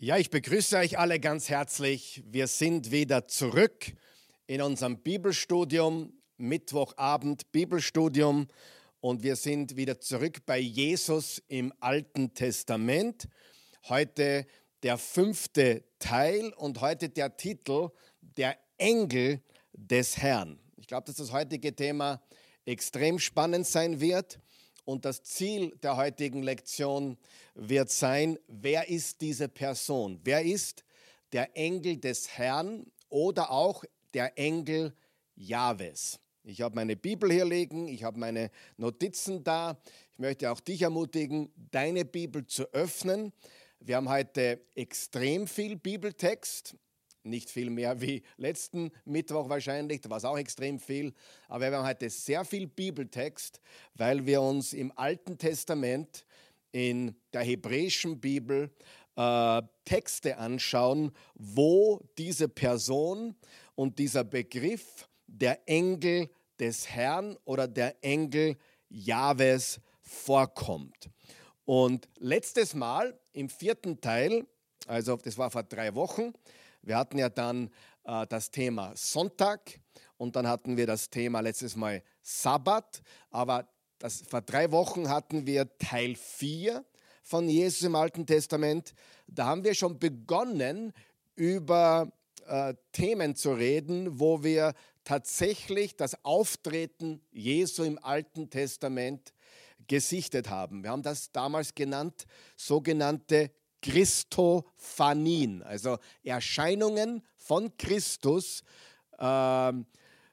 Ja, ich begrüße euch alle ganz herzlich. Wir sind wieder zurück in unserem Bibelstudium, Mittwochabend Bibelstudium und wir sind wieder zurück bei Jesus im Alten Testament. Heute der fünfte Teil und heute der Titel Der Engel des Herrn. Ich glaube, dass das heutige Thema extrem spannend sein wird. Und das Ziel der heutigen Lektion wird sein, wer ist diese Person? Wer ist der Engel des Herrn oder auch der Engel Jahwes? Ich habe meine Bibel hier liegen, ich habe meine Notizen da. Ich möchte auch dich ermutigen, deine Bibel zu öffnen. Wir haben heute extrem viel Bibeltext nicht viel mehr wie letzten Mittwoch wahrscheinlich, da war es auch extrem viel. Aber wir haben heute sehr viel Bibeltext, weil wir uns im Alten Testament in der hebräischen Bibel äh, Texte anschauen, wo diese Person und dieser Begriff der Engel des Herrn oder der Engel Jahwes vorkommt. Und letztes Mal im vierten Teil, also das war vor drei Wochen, wir hatten ja dann äh, das Thema Sonntag und dann hatten wir das Thema letztes Mal Sabbat, aber das, vor drei Wochen hatten wir Teil 4 von Jesus im Alten Testament. Da haben wir schon begonnen, über äh, Themen zu reden, wo wir tatsächlich das Auftreten Jesu im Alten Testament gesichtet haben. Wir haben das damals genannt, sogenannte Christophanien, also Erscheinungen von Christus, äh,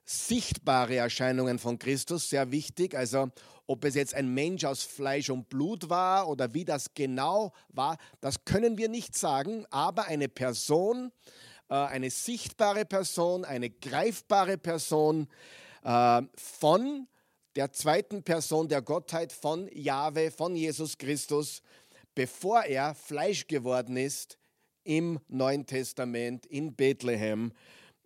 sichtbare Erscheinungen von Christus, sehr wichtig. Also ob es jetzt ein Mensch aus Fleisch und Blut war oder wie das genau war, das können wir nicht sagen, aber eine Person, äh, eine sichtbare Person, eine greifbare Person äh, von der zweiten Person der Gottheit, von Jahwe, von Jesus Christus, bevor er Fleisch geworden ist im Neuen Testament in Bethlehem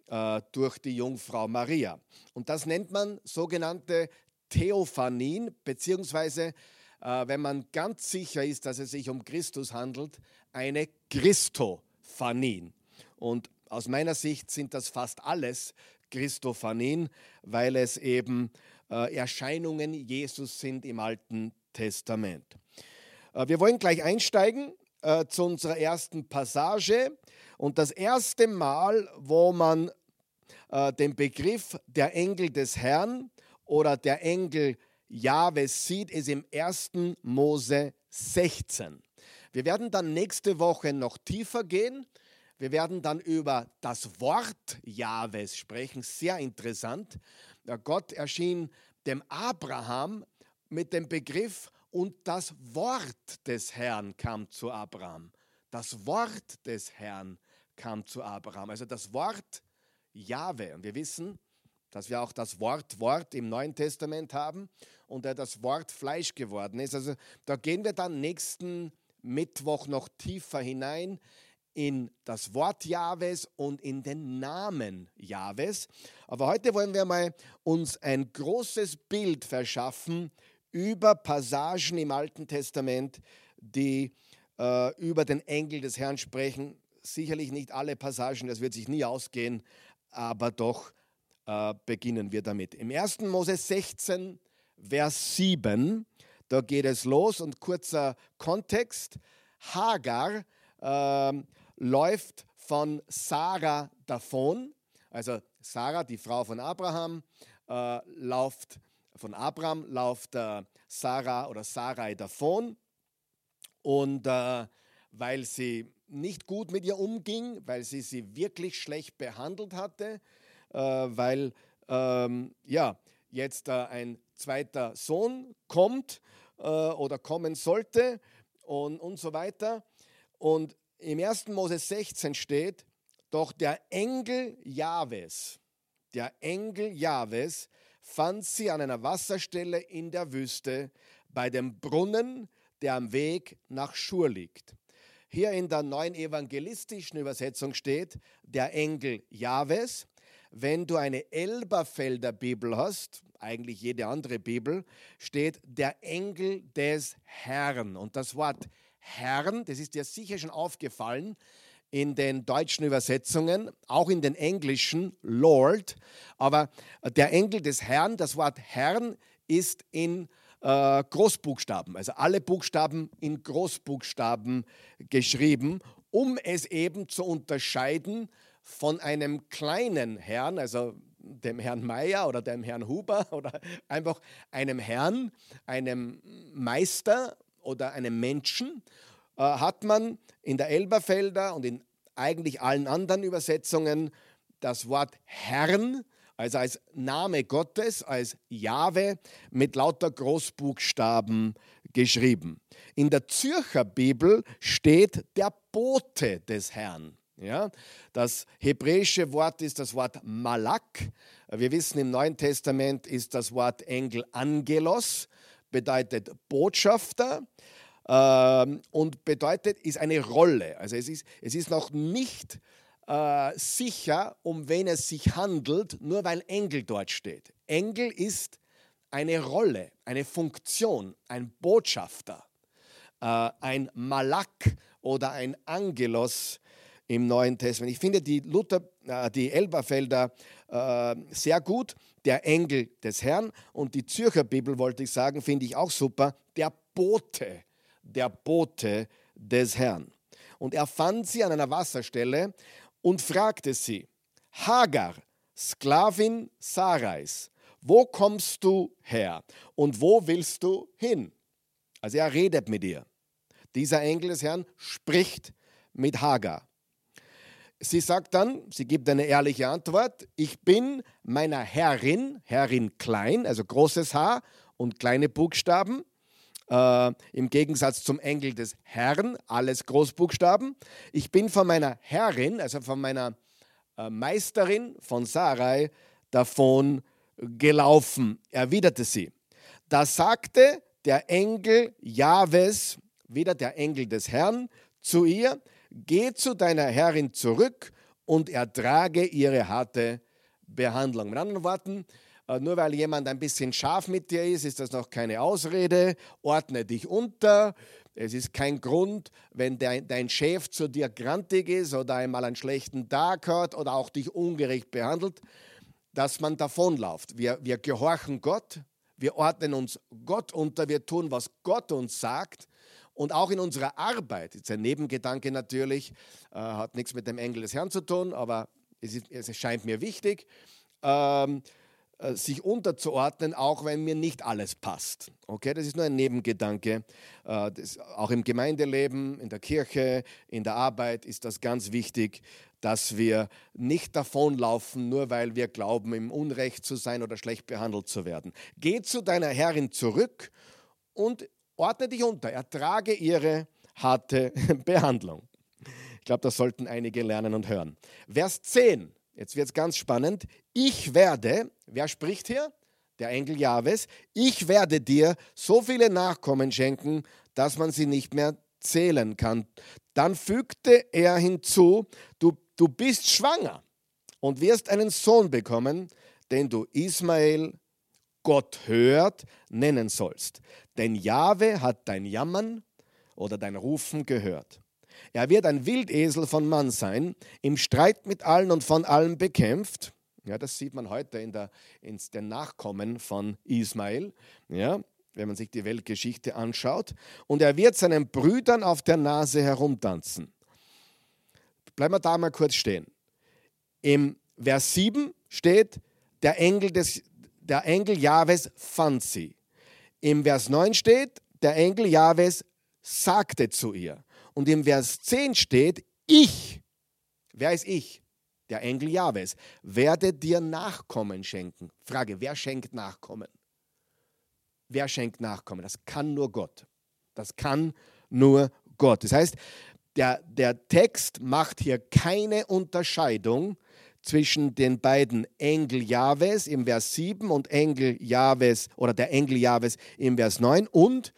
äh, durch die Jungfrau Maria. Und das nennt man sogenannte Theophanien, beziehungsweise, äh, wenn man ganz sicher ist, dass es sich um Christus handelt, eine Christophanien. Und aus meiner Sicht sind das fast alles Christophanien, weil es eben äh, Erscheinungen Jesus sind im Alten Testament. Äh, wir wollen gleich einsteigen äh, zu unserer ersten Passage. Und das erste Mal, wo man äh, den Begriff der Engel des Herrn oder der Engel Jahwes sieht, ist im 1. Mose 16. Wir werden dann nächste Woche noch tiefer gehen. Wir werden dann über das Wort Jahwes sprechen. Sehr interessant. Gott erschien dem Abraham mit dem Begriff und das Wort des Herrn kam zu Abraham. Das Wort des Herrn kam zu Abraham. Also das Wort Jahwe. Und wir wissen, dass wir auch das Wort Wort im Neuen Testament haben und er das Wort Fleisch geworden ist. Also da gehen wir dann nächsten Mittwoch noch tiefer hinein in das Wort Jahwes und in den Namen Jahwes. Aber heute wollen wir mal uns ein großes Bild verschaffen über Passagen im Alten Testament, die äh, über den Engel des Herrn sprechen. Sicherlich nicht alle Passagen, das wird sich nie ausgehen, aber doch äh, beginnen wir damit. Im 1. Mose 16, Vers 7, da geht es los und kurzer Kontext. Hagar äh, läuft von Sarah davon, also Sarah, die Frau von Abraham, äh, läuft von Abraham läuft äh, Sarah oder Sarai davon und äh, weil sie nicht gut mit ihr umging, weil sie sie wirklich schlecht behandelt hatte, äh, weil ähm, ja, jetzt äh, ein zweiter Sohn kommt äh, oder kommen sollte und, und so weiter. Und im 1. Mose 16 steht, doch der Engel Jahwes, der Engel Jahwes fand sie an einer Wasserstelle in der Wüste bei dem Brunnen, der am Weg nach Schur liegt. Hier in der neuen evangelistischen Übersetzung steht der Engel Jahwes. Wenn du eine Elberfelder Bibel hast, eigentlich jede andere Bibel, steht der Engel des Herrn. Und das Wort Herrn, das ist dir sicher schon aufgefallen in den deutschen Übersetzungen, auch in den englischen Lord, aber der Engel des Herrn, das Wort Herrn ist in äh, Großbuchstaben, also alle Buchstaben in Großbuchstaben geschrieben, um es eben zu unterscheiden von einem kleinen Herrn, also dem Herrn Meier oder dem Herrn Huber oder einfach einem Herrn, einem Meister oder einem Menschen, hat man in der Elberfelder und in eigentlich allen anderen Übersetzungen das Wort Herrn, also als Name Gottes, als Jahwe mit lauter Großbuchstaben geschrieben. In der Zürcher Bibel steht der Bote des Herrn. Ja, das hebräische Wort ist das Wort Malak. Wir wissen, im Neuen Testament ist das Wort Engel Angelos, bedeutet Botschafter äh, und bedeutet, ist eine Rolle. Also es ist, es ist noch nicht äh, sicher, um wen es sich handelt, nur weil Engel dort steht. Engel ist eine Rolle, eine Funktion, ein Botschafter, äh, ein Malak oder ein Angelos im Neuen Testament. Ich finde die Luther, äh, die Elberfelder äh, sehr gut. Der Engel des Herrn und die Zürcher Bibel, wollte ich sagen, finde ich auch super. Der Bote, der Bote des Herrn. Und er fand sie an einer Wasserstelle und fragte sie, Hagar, Sklavin Sarais, wo kommst du her und wo willst du hin? Also er redet mit ihr. Dieser Engel des Herrn spricht mit Hagar. Sie sagt dann, sie gibt eine ehrliche Antwort, ich bin meiner Herrin, Herrin klein, also großes H und kleine Buchstaben, äh, im Gegensatz zum Engel des Herrn, alles Großbuchstaben. Ich bin von meiner Herrin, also von meiner äh, Meisterin von Sarai, davon gelaufen, erwiderte sie. Da sagte der Engel Jahwes, wieder der Engel des Herrn, zu ihr, geh zu deiner Herrin zurück und ertrage ihre harte Behandlung. Mit anderen Worten, nur weil jemand ein bisschen scharf mit dir ist, ist das noch keine Ausrede. Ordne dich unter. Es ist kein Grund, wenn dein, Chef zu dir grantig ist oder einmal einen schlechten Tag hat oder auch dich ungerecht behandelt, dass man davonläuft. Wir, wir gehorchen Gott, wir ordnen uns Gott unter, wir tun, was Gott uns sagt und auch in unserer Arbeit, jetzt ein Nebengedanke natürlich, äh, hat nichts mit dem Engel des Herrn zu tun, aber es, ist, es scheint mir wichtig, ähm, äh, sich unterzuordnen, auch wenn mir nicht alles passt. Okay, das ist nur ein Nebengedanke. Äh, das, auch im Gemeindeleben, in der Kirche, in der Arbeit ist das ganz wichtig, dass wir nicht davonlaufen, nur weil wir glauben, im Unrecht zu sein oder schlecht behandelt zu werden. Geh zu deiner Herrin zurück und Ordne dich unter, ertrage ihre harte Behandlung. Ich glaube, das sollten einige lernen und hören. Vers 10, jetzt wird es ganz spannend. Ich werde, wer spricht hier? Der Engel Jahwes. Ich werde dir so viele Nachkommen schenken, dass man sie nicht mehr zählen kann. Dann fügte er hinzu, du, du bist schwanger und wirst einen Sohn bekommen, den du Ismael Gott hört, nennen sollst. Denn Jahwe hat dein Jammern oder dein Rufen gehört. Er wird ein Wildesel von Mann sein, im Streit mit allen und von allen bekämpft. Ja, das sieht man heute in, der, in den Nachkommen von Ismael, ja, wenn man sich die Weltgeschichte anschaut. Und er wird seinen Brüdern auf der Nase herumtanzen. Bleiben wir da mal kurz stehen. Im Vers 7 steht, der Engel des, der Engel Jahwes fand sie. Im Vers 9 steht, der Engel Jahwes sagte zu ihr. Und im Vers 10 steht, ich, wer ist ich? Der Engel Jahwes, werde dir Nachkommen schenken. Frage, wer schenkt Nachkommen? Wer schenkt Nachkommen? Das kann nur Gott. Das kann nur Gott. Das heißt, der, der Text macht hier keine Unterscheidung zwischen den beiden Engel Jahwes im Vers 7 und Engel Jahwes oder der Engel Jahwes im Vers 9 und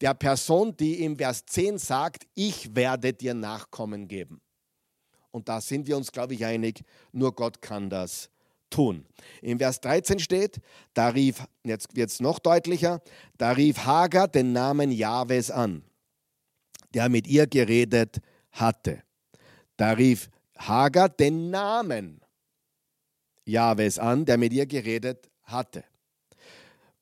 der Person, die im Vers 10 sagt, ich werde dir Nachkommen geben. Und da sind wir uns, glaube ich, einig, nur Gott kann das tun. Im Vers 13 steht, da rief, jetzt wird es noch deutlicher, da rief Hagar den Namen Jahwes an. der mit ihr geredet hatte. Da rief Hagar den Namen Jahwes an, der mit ihr geredet hatte.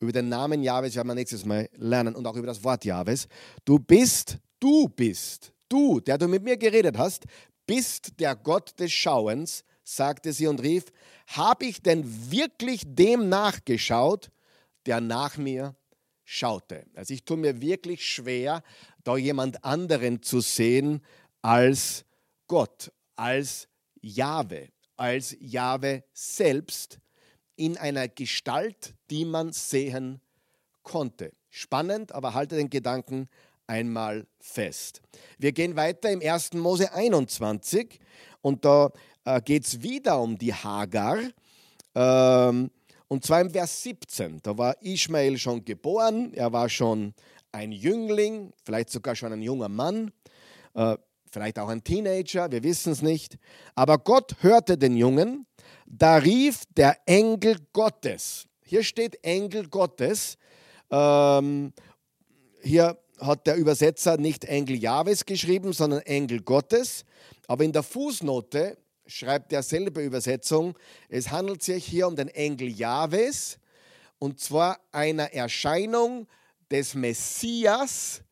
Über den Namen Jahwes werden wir nächstes Mal lernen und auch über das Wort Jahwes. Du bist, du bist, du, der du mit mir geredet hast, bist der Gott des Schauens, sagte sie und rief, habe ich denn wirklich dem nachgeschaut, der nach mir schaute? Also ich tue mir wirklich schwer, da jemand anderen zu sehen als Gott, als Jahwe, als Jahwe selbst in einer Gestalt, die man sehen konnte. Spannend, aber halte den Gedanken einmal fest. Wir gehen weiter im 1. Mose 21 und da äh, geht es wieder um die Hagar. Ähm, und zwar im Vers 17. Da war Ismael schon geboren, er war schon ein Jüngling, vielleicht sogar schon ein junger Mann, äh, vielleicht auch ein Teenager, wir wissen es nicht. Aber Gott hörte den Jungen, da rief der Engel Gottes. Hier steht Engel Gottes. Ähm, hier hat der Übersetzer nicht Engel Jahwes geschrieben, sondern Engel Gottes. Aber in der Fußnote schreibt derselbe Übersetzung, es handelt sich hier um den Engel Jahwes und zwar einer Erscheinung des Messias,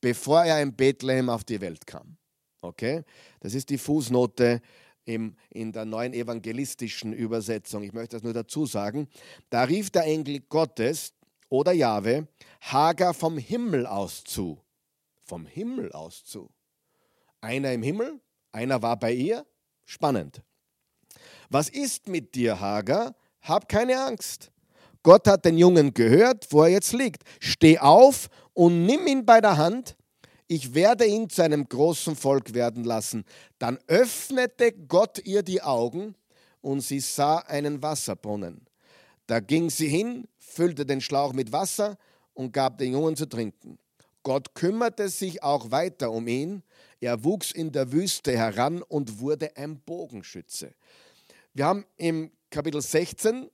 bevor er in Bethlehem auf die Welt kam. Okay? Das ist die Fußnote im, in der neuen evangelistischen Übersetzung. Ich möchte das nur dazu sagen. Da rief der Engel Gottes oder Jahwe Hagar vom Himmel aus zu. Vom Himmel aus zu. Einer im Himmel, einer war bei ihr. Spannend. Was ist mit dir, Hagar? Hab keine Angst. Gott hat den Jungen gehört, wo er jetzt liegt. Steh auf und nimm ihn bei der Hand ich werde ihn zu einem großen Volk werden lassen. Dann öffnete Gott ihr die Augen und sie sah einen Wasserbrunnen. Da ging sie hin, füllte den Schlauch mit Wasser und gab den Jungen zu trinken. Gott kümmerte sich auch weiter um ihn. Er wuchs in der Wüste heran und wurde ein Bogenschütze. Wir haben im Kapitel 16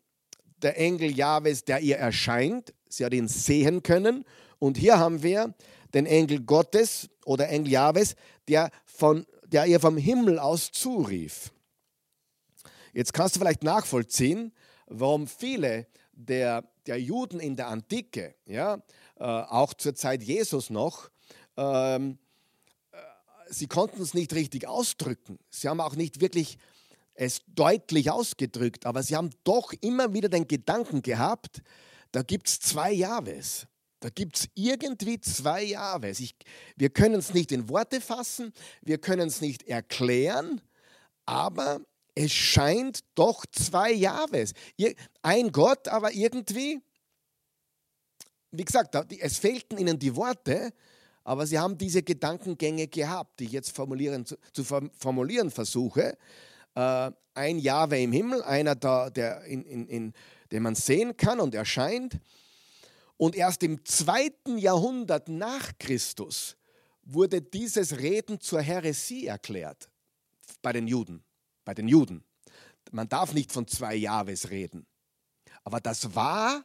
der Engel Jahwes, der ihr erscheint. Sie hat ihn sehen können. Und hier haben wir den Engel Gottes oder Engel Jahwes, der, von, der ihr vom Himmel aus zurief. Jetzt kannst du vielleicht nachvollziehen, warum viele der, der Juden in der Antike, ja, äh, auch zur Zeit Jesus noch, ähm, äh, sie konnten es nicht richtig ausdrücken. Sie haben auch nicht wirklich es deutlich ausgedrückt, aber sie haben doch immer wieder den Gedanken gehabt, da gibt es zwei Jahwes. Da gibt es irgendwie zwei Jahwes. Wir können es nicht in Worte fassen, wir können es nicht erklären, aber es scheint doch zwei Jahwes. Ein Gott, aber irgendwie, wie gesagt, es fehlten ihnen die Worte, aber sie haben diese Gedankengänge gehabt, die ich jetzt formulieren, zu, zu formulieren versuche. Äh, ein Jahwe im Himmel, einer da, der in, in, in, den man sehen kann und erscheint. Und erst im zweiten Jahrhundert nach Christus wurde dieses Reden zur Häresie erklärt bei den Juden. Bei den Juden. Man darf nicht von zwei Jahres reden. Aber das war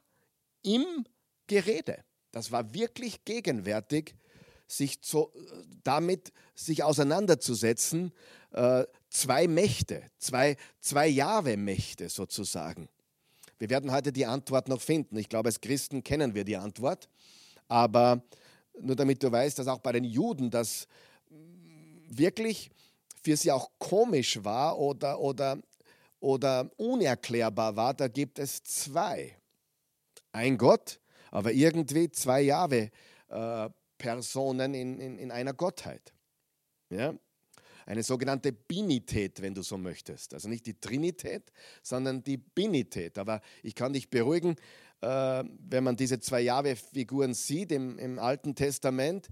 im Gerede. Das war wirklich gegenwärtig, sich zu, damit sich auseinanderzusetzen. Äh, zwei Mächte, zwei, zwei Jahwe-Mächte sozusagen. Wir werden heute die Antwort noch finden. Ich glaube, als Christen kennen wir die Antwort. Aber nur damit du weißt, dass auch bei den Juden das wirklich für sie auch komisch war oder, oder, oder unerklärbar war, da gibt es zwei. Ein Gott, aber irgendwie zwei Jahwe äh, in, in, in einer Gottheit. Ja? Eine sogenannte Binität, wenn du so möchtest. Also nicht die Trinität, sondern die Binität. Aber ich kann dich beruhigen, äh, wenn man diese zwei Jahwe-Figuren sieht im, im Alten Testament,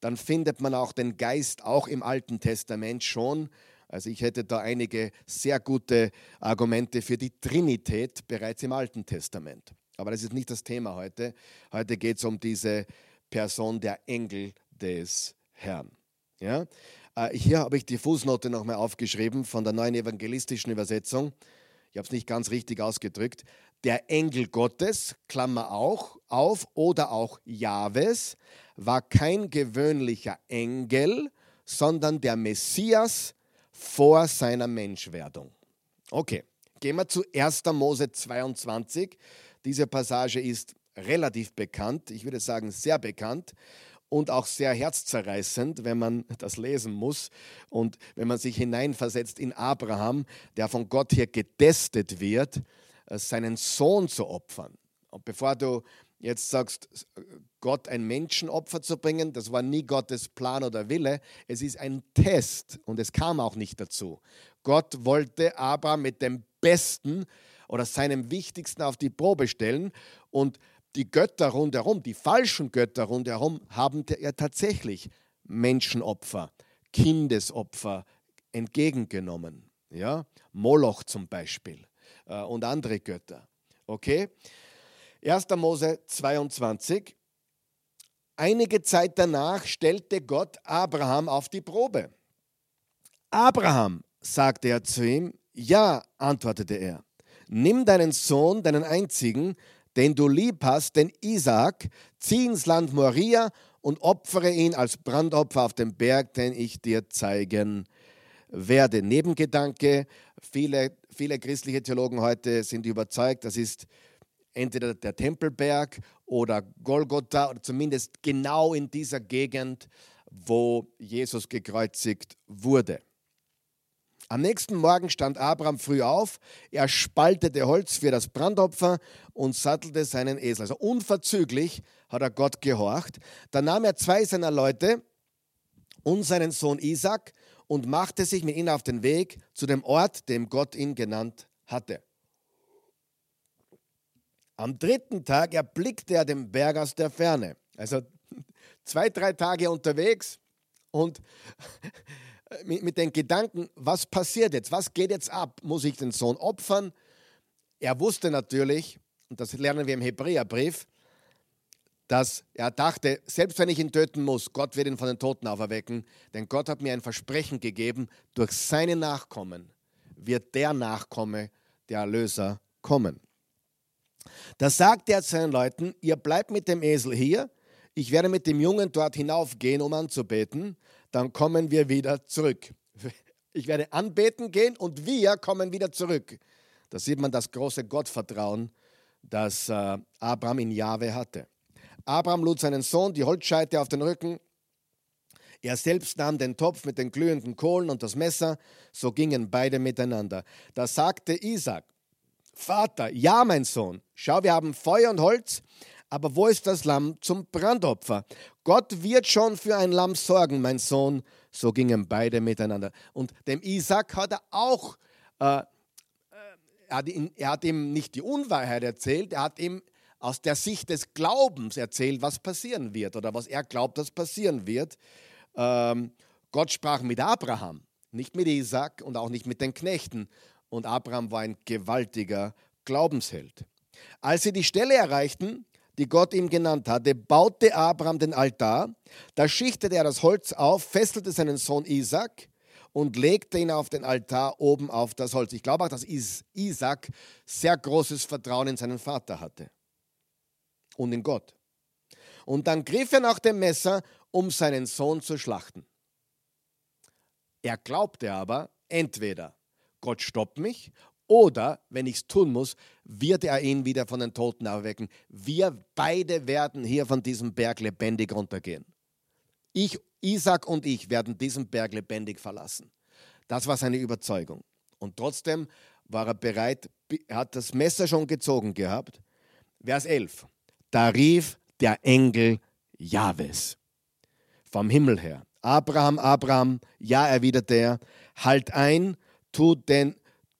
dann findet man auch den Geist auch im Alten Testament schon. Also ich hätte da einige sehr gute Argumente für die Trinität bereits im Alten Testament. Aber das ist nicht das Thema heute. Heute geht es um diese Person der Engel des Herrn. Ja? Äh, hier habe ich die Fußnote nochmal aufgeschrieben von der neuen evangelistischen Übersetzung. Ich habe es nicht ganz richtig ausgedrückt. Der Engel Gottes, Klammer auch, auf, oder auch Jahwes, war kein gewöhnlicher Engel, sondern der Messias vor seiner Menschwerdung. Okay, gehen wir zu 1. Mose 22. Diese Passage ist relativ bekannt, ich würde sagen sehr bekannt und auch sehr herzzerreißend, wenn man das lesen muss und wenn man sich hineinversetzt in Abraham, der von Gott hier getestet wird, äh, seinen Sohn zu opfern. Und bevor du jetzt sagst, Gott ein Menschenopfer zu bringen, das war nie Gottes Plan oder Wille. Es ist ein Test und es kam auch nicht dazu. Gott wollte Abraham mit dem Besten oder seinem Wichtigsten auf die Probe stellen und die Götter rundherum, die falschen Götter rundherum, haben ja tatsächlich Menschenopfer, Kindesopfer entgegengenommen. Ja? Moloch zum Beispiel äh, und andere Götter. Okay? 1. Mose 22. Einige Zeit danach stellte Gott Abraham auf die Probe. Abraham, sagte er zu ihm, ja, antwortete er, nimm deinen Sohn, deinen einzigen, den du lieb hast, den Isaak, zieh ins Land Moria und opfere ihn als Brandopfer auf dem Berg, den ich dir zeigen werde. Nebengedanke, viele, viele christliche Theologen heute sind überzeugt, das ist entweder der Tempelberg oder Golgotha oder zumindest genau in dieser Gegend, wo Jesus gekreuzigt wurde. Am nächsten Morgen stand Abraham früh auf, er spaltete Holz für das Brandopfer und sattelte seinen Esel. Also unverzüglich hat er Gott gehorcht. Dann nahm er zwei seiner Leute und seinen Sohn Isaac und machte sich mit ihnen auf den Weg zu dem Ort, dem Gott ihn genannt hatte. Am dritten Tag erblickte er den Berg aus der Ferne. Also zwei, drei Tage unterwegs und mit, mit den Gedanken, was passiert jetzt? Was geht jetzt ab? Muss ich den Sohn opfern? Er wusste natürlich, und das lernen wir im Hebräerbrief, dass er dachte, selbst wenn ich ihn töten muss, Gott wird ihn von den Toten auferwecken, denn Gott hat mir ein Versprechen gegeben, durch seine Nachkommen wird der Nachkomme, der Erlöser, kommen. Da sagte er zu seinen Leuten, ihr bleibt mit dem Esel hier, ich werde mit dem Jungen dort hinaufgehen, um anzubeten, dann kommen wir wieder zurück. Ich werde anbeten gehen und wir kommen wieder zurück. Da sieht man das große Gottvertrauen, das äh, Abraham in Jahwe hatte. Abraham lud seinen Sohn die Holzscheite auf den Rücken. Er selbst nahm den Topf mit den glühenden Kohlen und das Messer, so gingen beide miteinander. Da sagte Isaac, Vater, ja, mein Sohn, schau, wir haben Feuer und Holz, aber wo ist das Lamm zum Brandopfer? Gott wird schon für ein Lamm sorgen, mein Sohn. So gingen beide miteinander. Und dem Isaac hat er auch, äh, äh, er, hat ihn, er hat ihm nicht die Unwahrheit erzählt, er hat ihm aus der Sicht des Glaubens erzählt, was passieren wird oder was er glaubt, dass passieren wird. Ähm, Gott sprach mit Abraham, nicht mit Isaac und auch nicht mit den Knechten und Abraham war ein gewaltiger Glaubensheld. Als sie die Stelle erreichten, die Gott ihm genannt hatte, baute Abraham den Altar, da schichtete er das Holz auf, fesselte seinen Sohn Isaac und legte ihn auf den Altar oben auf das Holz. Ich glaube auch, dass Isaac sehr großes Vertrauen in seinen Vater hatte und in Gott. Und dann griff er nach dem Messer, um seinen Sohn zu schlachten. Er glaubte aber, entweder Gott stoppt mich oder, wenn ich es tun muss, wird er ihn wieder von den Toten erwecken. Wir beide werden hier von diesem Berg lebendig runtergehen. Ich, Isaac und ich werden diesen Berg lebendig verlassen. Das war seine Überzeugung. Und trotzdem war er bereit, er hat das Messer schon gezogen gehabt. Vers 11. Da rief der Engel Jahwes vom Himmel her. Abraham, Abraham, ja, erwiderte er, halt ein tu, den,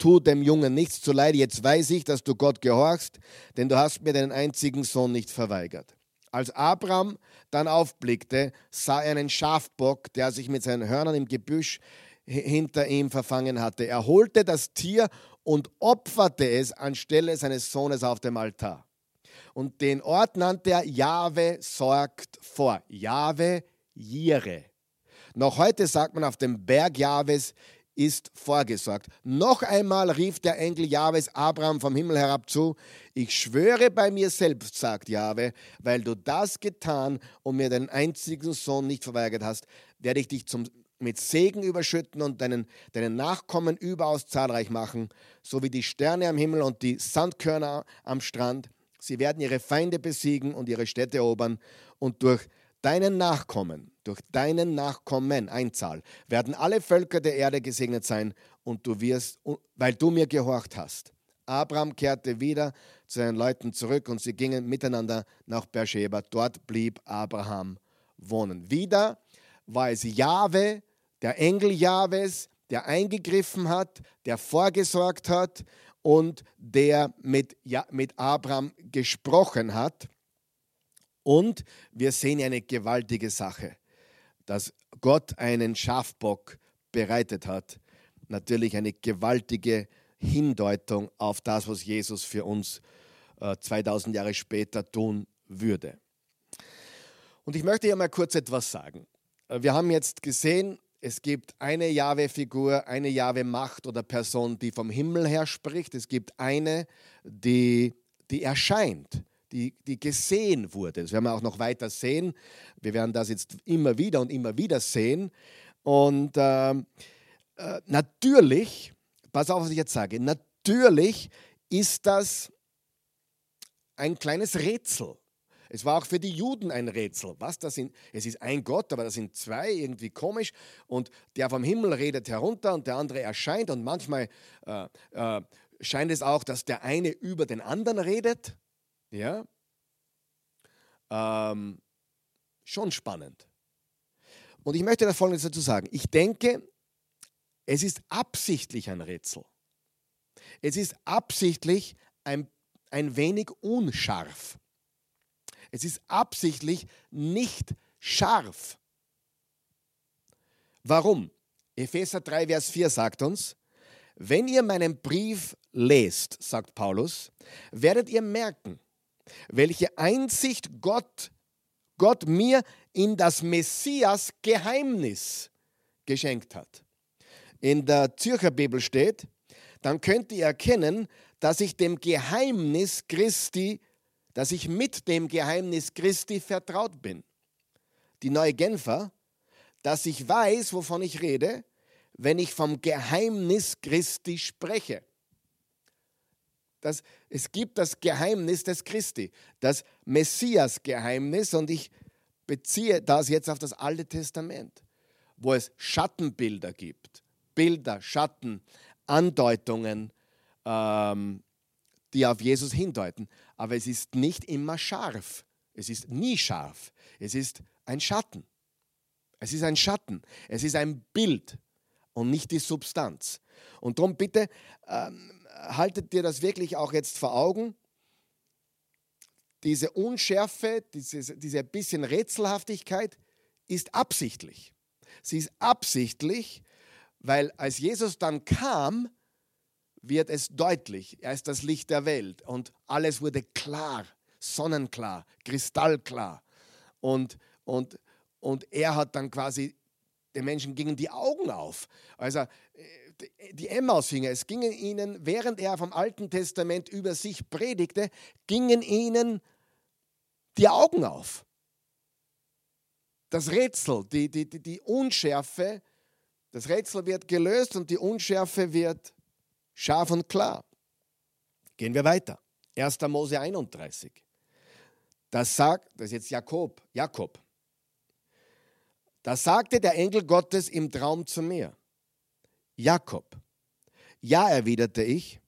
tu dem Jungen nichts zuleide. Jetzt weiß ich, dass du Gott gehorchst, denn du hast mir deinen einzigen Sohn nicht verweigert. Als Abraham dann aufblickte, sah er einen Schafbock, der sich mit seinen Hörnern im Gebüsch hinter ihm verfangen hatte. Er holte das Tier und opferte es anstelle seines Sohnes auf dem Altar. Und den Ort nannte er Jahwe sorgt vor. Jahwe Jire. Noch heute sagt man auf dem Berg Jahwes ist vorgesorgt. Noch einmal rief der Engel Jahwes Abraham vom Himmel herab zu, ich schwöre bei mir selbst, sagt Jahwe, weil du das getan und mir deinen einzigen Sohn nicht verweigert hast, werde ich dich zum, mit Segen überschütten und deinen, deinen Nachkommen überaus zahlreich machen, so wie die Sterne am Himmel und die Sandkörner am Strand. Sie werden ihre Feinde besiegen und ihre Städte erobern und durch deinen Nachkommen, durch deinen Nachkommen, Einzahl, werden alle Völker der Erde gesegnet sein und du wirst, weil du mir gehorcht hast. Abraham kehrte wieder zu seinen Leuten zurück und sie gingen miteinander nach Beersheba. Dort blieb Abraham wohnen. Wieder war es Jahwe, der Engel Jahwes, der eingegriffen hat, der vorgesorgt hat und der mit, ja, mit Abraham gesprochen hat. Und wir sehen eine gewaltige Sache, dass Gott einen Schafbock bereitet hat. Natürlich eine gewaltige Hindeutung auf das, was Jesus für uns äh, 2000 Jahre später tun würde. Und ich möchte hier mal kurz etwas sagen. Äh, wir haben jetzt gesehen, es gibt eine Jahwe-Figur, eine Jahwe-Macht oder Person, die vom Himmel her spricht. Es gibt eine, die, die erscheint die, die gesehen wurde. Das werden wir auch noch weiter sehen. Wir werden das jetzt immer wieder und immer wieder sehen. Und ähm, äh, natürlich, pass auf, was ich jetzt sage, natürlich ist das ein kleines Rätsel. Es war auch für die Juden ein Rätsel. Was das sind, es ist ein Gott, aber das sind zwei, irgendwie komisch. Und der vom Himmel redet herunter und der andere erscheint. Und manchmal äh, äh, scheint es auch, dass der eine über den anderen redet. Ja? Ähm, schon spannend. Und ich möchte da Folgendes dazu sagen. Ich denke, es ist absichtlich ein Rätsel. Es ist absichtlich ein, ein wenig unscharf. Es ist absichtlich nicht scharf. Warum? Epheser 3, Vers 4 sagt uns, wenn ihr meinen Brief lest, sagt Paulus, werdet ihr merken, welche Einsicht Gott, Gott mir in das Messias-Geheimnis geschenkt hat. In der Zürcher Bibel steht, dann könnt ihr erkennen, dass ich dem Geheimnis Christi, dass ich mit dem Geheimnis Christi vertraut bin. Die neue Genfer, dass ich weiß, wovon ich rede, wenn ich vom Geheimnis Christi spreche dass es gibt das Geheimnis des Christi, das Messias-Geheimnis und ich beziehe das jetzt auf das Alte Testament, wo es Schattenbilder gibt, Bilder, Schatten, Andeutungen, ähm, die auf Jesus hindeuten. Aber es ist nicht immer scharf. Es ist nie scharf. Es ist ein Schatten. Es ist ein Schatten. Es ist ein Bild und nicht die Substanz. Und darum bitte ähm, haltet dir das wirklich auch jetzt vor Augen. Diese Unschärfe, diese, diese bisschen Rätselhaftigkeit ist absichtlich. Sie ist absichtlich, weil als Jesus dann kam, wird es deutlich. Er ist das Licht der Welt und alles wurde klar, sonnenklar, kristallklar. Und, und, und er hat dann quasi, den Menschen gingen die Augen auf. Also äh, die Emmausjünger, es gingen ihnen, während er vom Alten Testament über sich predigte, gingen ihnen die Augen auf. Das Rätsel, die, die, die, die Unschärfe, das Rätsel wird gelöst und die Unschärfe wird scharf und klar. Gehen wir weiter. 1. Mose 31. Das sagt, das ist jetzt Jakob, Jakob. Da sagte der Engel Gottes im Traum zu mir. Jakob. Ja, erwiderte ich.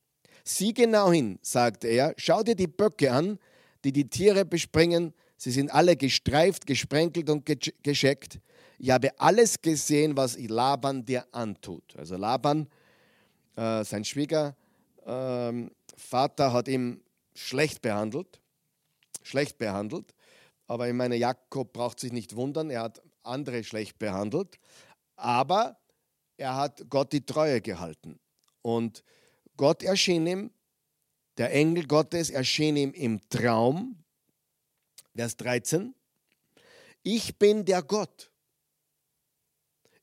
Sieh genau hin, sagte er, schau dir die Böcke an, die die Tiere bespringen. Sie sind alle gestreift, gesprenkelt und gescheckt. Ich habe alles gesehen, was Laban dir antut. Also Laban, äh, sein Schwiegervater, ähm, äh, hat ihn schlecht behandelt. Schlecht behandelt. Aber ich meine, Jakob braucht sich nicht wundern, er hat andere schlecht behandelt. Aber er hat Gott die Treue gehalten. Und Gott erschien ihm, der Engel Gottes erschien ihm im Traum, Vers 13, ich bin der Gott.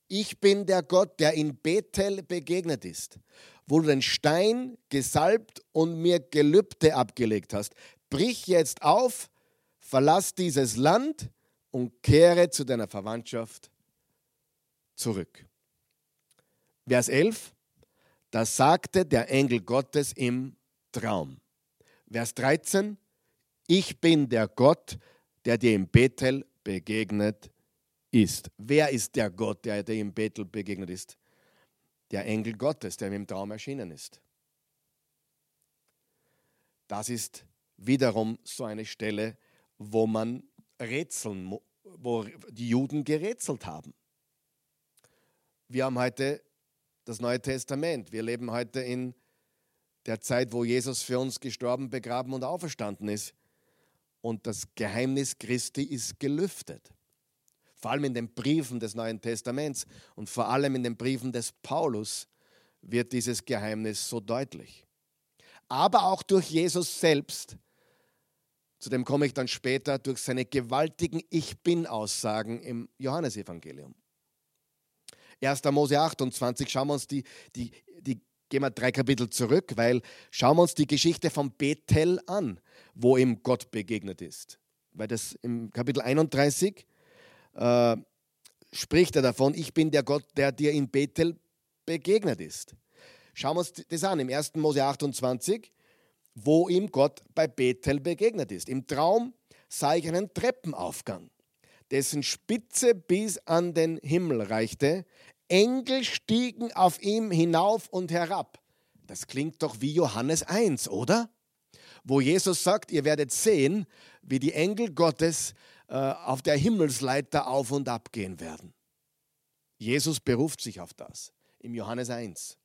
ich bin der Gott, der in Bethel begegnet ist, wo du den Stein gesalbt und mir Gelübde abgelegt hast. Brich jetzt auf, verlass dieses Land und kehre zu deiner Verwandtschaft zurück. Vers 11, da sagte der Engel Gottes im Traum. Vers 13, ich bin der Gott, der dir in Bethel begegnet ist. Wer ist der Gott, der dir in Bethel begegnet ist? Der Engel Gottes, der ihm im Traum erschienen ist. Das ist wiederum so eine Stelle, wo man rätseln, wo die Juden gerätselt haben. Wir haben heute das Neue Testament. Wir leben heute in der Zeit, wo Jesus für uns gestorben, begraben und auferstanden ist. Und das Geheimnis Christi ist gelüftet. Vor allem in den Briefen des Neuen Testaments und vor allem in den Briefen des Paulus wird dieses Geheimnis so deutlich. Aber auch durch Jesus selbst, zu dem komme ich dann später, durch seine gewaltigen Ich bin-Aussagen im Johannesevangelium. 1. Mose 28, schauen wir uns die, die, die gehen wir drei Kapitel zurück, weil schauen wir uns die Geschichte von Bethel an, wo ihm Gott begegnet ist. Weil das im Kapitel 31 äh, spricht er davon, ich bin der Gott, der dir in Bethel begegnet ist. Schauen wir uns das an, im 1. Mose 28, wo ihm Gott bei Bethel begegnet ist. Im Traum sah ich einen Treppenaufgang, dessen Spitze bis an den Himmel reichte. Engel stiegen auf ihm hinauf und herab. Das klingt doch wie Johannes 1, oder? Wo Jesus sagt, ihr werdet sehen, wie die Engel Gottes äh, auf der Himmelsleiter auf und ab gehen werden. Jesus beruft sich auf das im Johannes 1,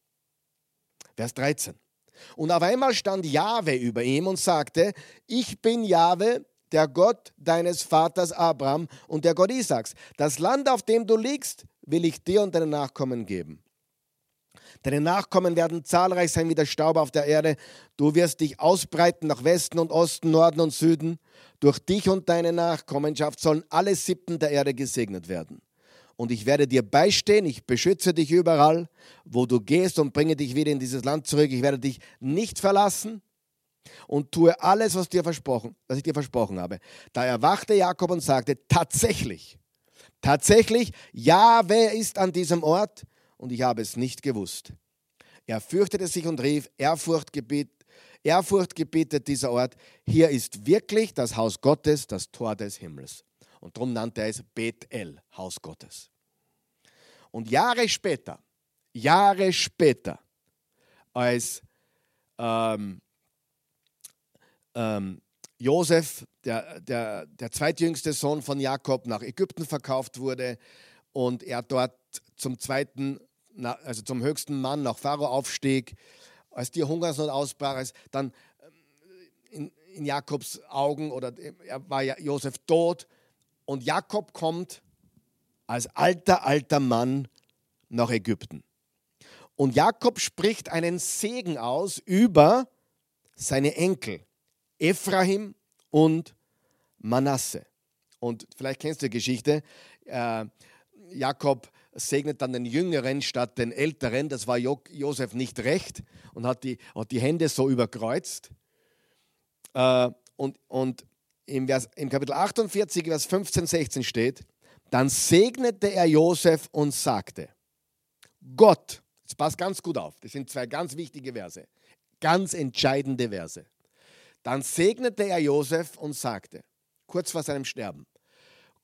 Vers 13. Und auf einmal stand Jahwe über ihm und sagte, ich bin Jahwe, der Gott deines Vaters Abraham und der Gott Isaaks. Das Land, auf dem du liegst, will ich dir und deinen Nachkommen geben. Deine Nachkommen werden zahlreich sein wie der Staub auf der Erde. Du wirst dich ausbreiten nach Westen und Osten, Norden und Süden. Durch dich und deine Nachkommenschaft sollen alle Sippen der Erde gesegnet werden. Und ich werde dir beistehen, ich beschütze dich überall, wo du gehst und bringe dich wieder in dieses Land zurück. Ich werde dich nicht verlassen und tue alles, was, dir versprochen, was ich dir versprochen habe. Da erwachte Jakob und sagte, tatsächlich, tatsächlich, ja, wer ist an diesem Ort? Und ich habe es nicht gewusst. Er fürchtete sich und rief, Ehrfurcht gebet, Ehrfurcht gebietet dieser Ort, hier ist wirklich das Haus Gottes, das Tor des Himmels. Und darum nannte er es Bethel, Haus Gottes. Und Jahre später, Jahre später, als ähm, ähm, Josef, der, der, der zweitjüngste Sohn von Jakob, nach Ägypten verkauft wurde und er dort zum zweiten, also zum höchsten Mann nach Pharao aufstieg, als die Hungersnot ausbrach, als dann ähm, in, in Jakobs Augen oder er war ja Josef tot und Jakob kommt als alter, alter Mann nach Ägypten. Und Jakob spricht einen Segen aus über seine Enkel, Ephraim und Manasse. Und vielleicht kennst du die Geschichte. Äh, Jakob segnet dann den Jüngeren statt den Älteren. Das war jo Josef nicht recht und hat die, hat die Hände so überkreuzt. Äh, und und im, Vers, im Kapitel 48, Vers 15, 16 steht, dann segnete er Josef und sagte, Gott, das passt ganz gut auf, das sind zwei ganz wichtige Verse, ganz entscheidende Verse. Dann segnete er Josef und sagte, kurz vor seinem Sterben,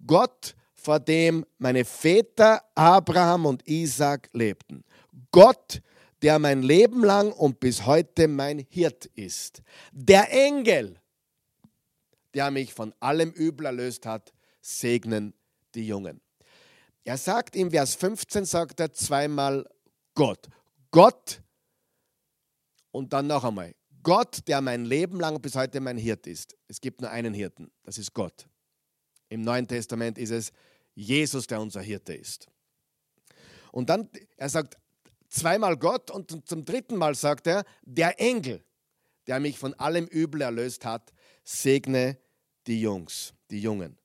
Gott vor dem meine Väter Abraham und Isaac lebten. Gott, der mein Leben lang und bis heute mein Hirt ist. Der Engel, der mich von allem Übel erlöst hat, segnen die Jungen. Er sagt im Vers 15, sagt er zweimal Gott. Gott und dann noch einmal. Gott, der mein Leben lang bis heute mein Hirt ist. Es gibt nur einen Hirten, das ist Gott. Im Neuen Testament ist es Jesus, der unser Hirte ist. Und dann, er sagt zweimal Gott und zum dritten Mal sagt er, der Engel, der mich von allem Übel erlöst hat, segne die Jungs, die Jungen.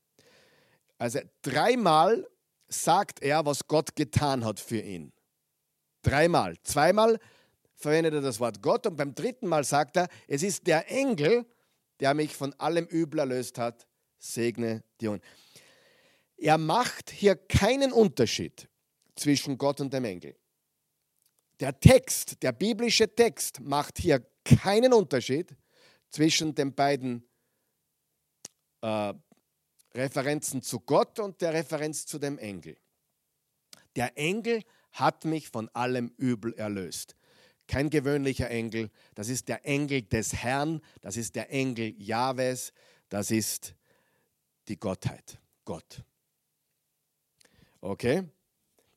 Also dreimal sagt er, was Gott getan hat für ihn. Dreimal. Zweimal verwendet er das Wort Gott und beim dritten Mal sagt er, es ist der Engel, der mich von allem Übel erlöst hat. Segne dir. Er macht hier keinen Unterschied zwischen Gott und dem Engel. Der Text, der biblische Text macht hier keinen Unterschied zwischen den beiden äh, Referenzen zu Gott und der Referenz zu dem Engel. Der Engel hat mich von allem Übel erlöst. Kein gewöhnlicher Engel, das ist der Engel des Herrn, das ist der Engel Jahwes, das ist die Gottheit, Gott. Okay,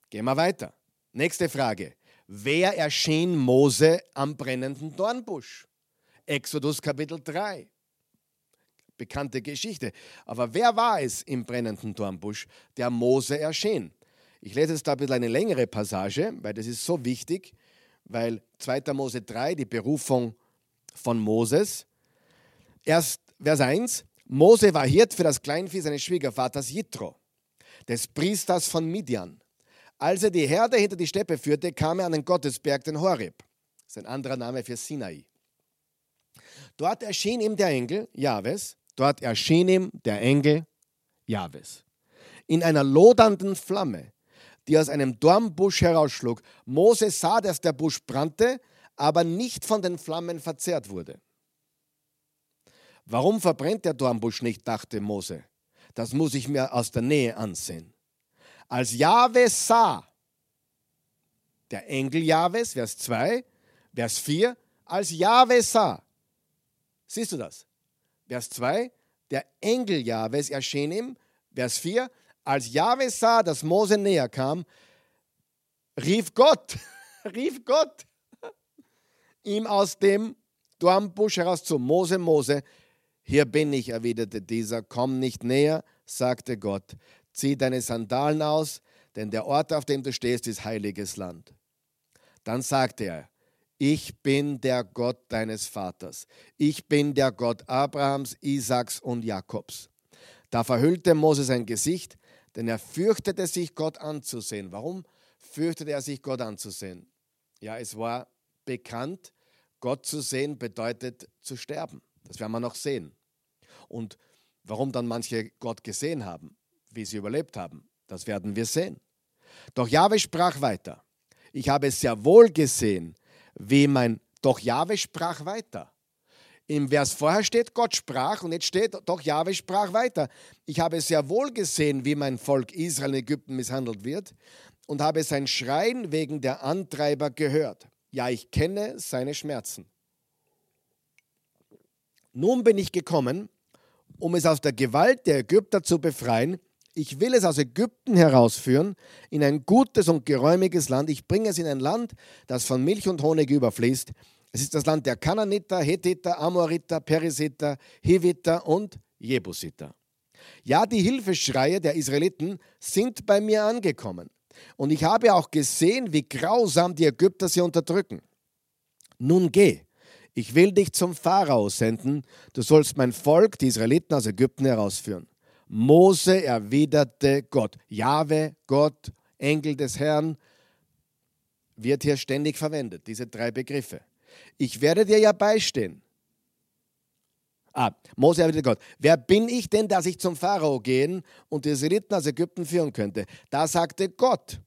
gehen wir weiter. Nächste Frage. Wer erschien Mose am brennenden Dornbusch? Exodus Kapitel 3 bekannte Geschichte. Aber wer war es im brennenden Dornbusch, der Mose erschien? Ich lese jetzt da ein bisschen eine längere Passage, weil das ist so wichtig, weil 2. Mose 3, die Berufung von Moses. Erst Vers 1, Mose war Hirt für das Kleinvieh seines Schwiegervaters Jitro, des Priesters von Midian. Als er die Herde hinter die Steppe führte, kam er an den Gottesberg, den Horeb. Das ist ein anderer Name für Sinai. Dort erschien ihm der Engel, Jahwes, Dort erschien ihm der Engel Jahwes in einer lodernden Flamme, die aus einem Dornbusch herausschlug. Mose sah, dass der Busch brannte, aber nicht von den Flammen verzehrt wurde. Warum verbrennt der Dornbusch nicht, dachte Mose. Das muss ich mir aus der Nähe ansehen. Als Jahwe sah, der Engel Jahwes, Vers 2, Vers 4, als Jahwe sah. Siehst du das? Vers 2, der Engel Jahwes erschien ihm. Vers 4, als Jahwe sah, dass Mose näher kam, rief Gott, rief Gott ihm aus dem Dornbusch heraus zu Mose, Mose, hier bin ich, erwiderte dieser, komm nicht näher, sagte Gott, zieh deine Sandalen aus, denn der Ort, auf dem du stehst, ist heiliges Land. Dann sagte er, ich bin der Gott deines Vaters. Ich bin der Gott Abrahams, Isaaks und Jakobs. Da verhüllte Mose sein Gesicht, denn er fürchtete sich, Gott anzusehen. Warum fürchtete er sich, Gott anzusehen? Ja, es war bekannt, Gott zu sehen bedeutet zu sterben. Das werden wir noch sehen. Und warum dann manche Gott gesehen haben, wie sie überlebt haben, das werden wir sehen. Doch Jahwe sprach weiter. Ich habe es sehr wohl gesehen, wie mein, doch Jahwe sprach weiter. Im Vers vorher steht, Gott sprach und jetzt steht, doch Jahwe sprach weiter. Ich habe sehr wohl gesehen, wie mein Volk Israel in Ägypten misshandelt wird und habe sein Schreien wegen der Antreiber gehört. Ja, ich kenne seine Schmerzen. Nun bin ich gekommen, um es aus der Gewalt der Ägypter zu befreien ich will es aus Ägypten herausführen in ein gutes und geräumiges Land. Ich bringe es in ein Land, das von Milch und Honig überfließt. Es ist das Land der Kananiter, Hethiter, Amoriter, Perisiter, Hiviter und Jebusiter. Ja, die Hilfeschreie der Israeliten sind bei mir angekommen. Und ich habe auch gesehen, wie grausam die Ägypter sie unterdrücken. Nun geh, ich will dich zum Pharao senden, du sollst mein Volk, die Israeliten aus Ägypten herausführen. Mose erwiderte Gott. Jahwe, Gott, Engel des Herrn, wird hier ständig verwendet, diese drei Begriffe. Ich werde dir ja beistehen. Ah, Mose erwiderte Gott. Wer bin ich denn, dass ich zum Pharao gehen und die Israeliten aus Ägypten führen könnte? Da sagte Gott,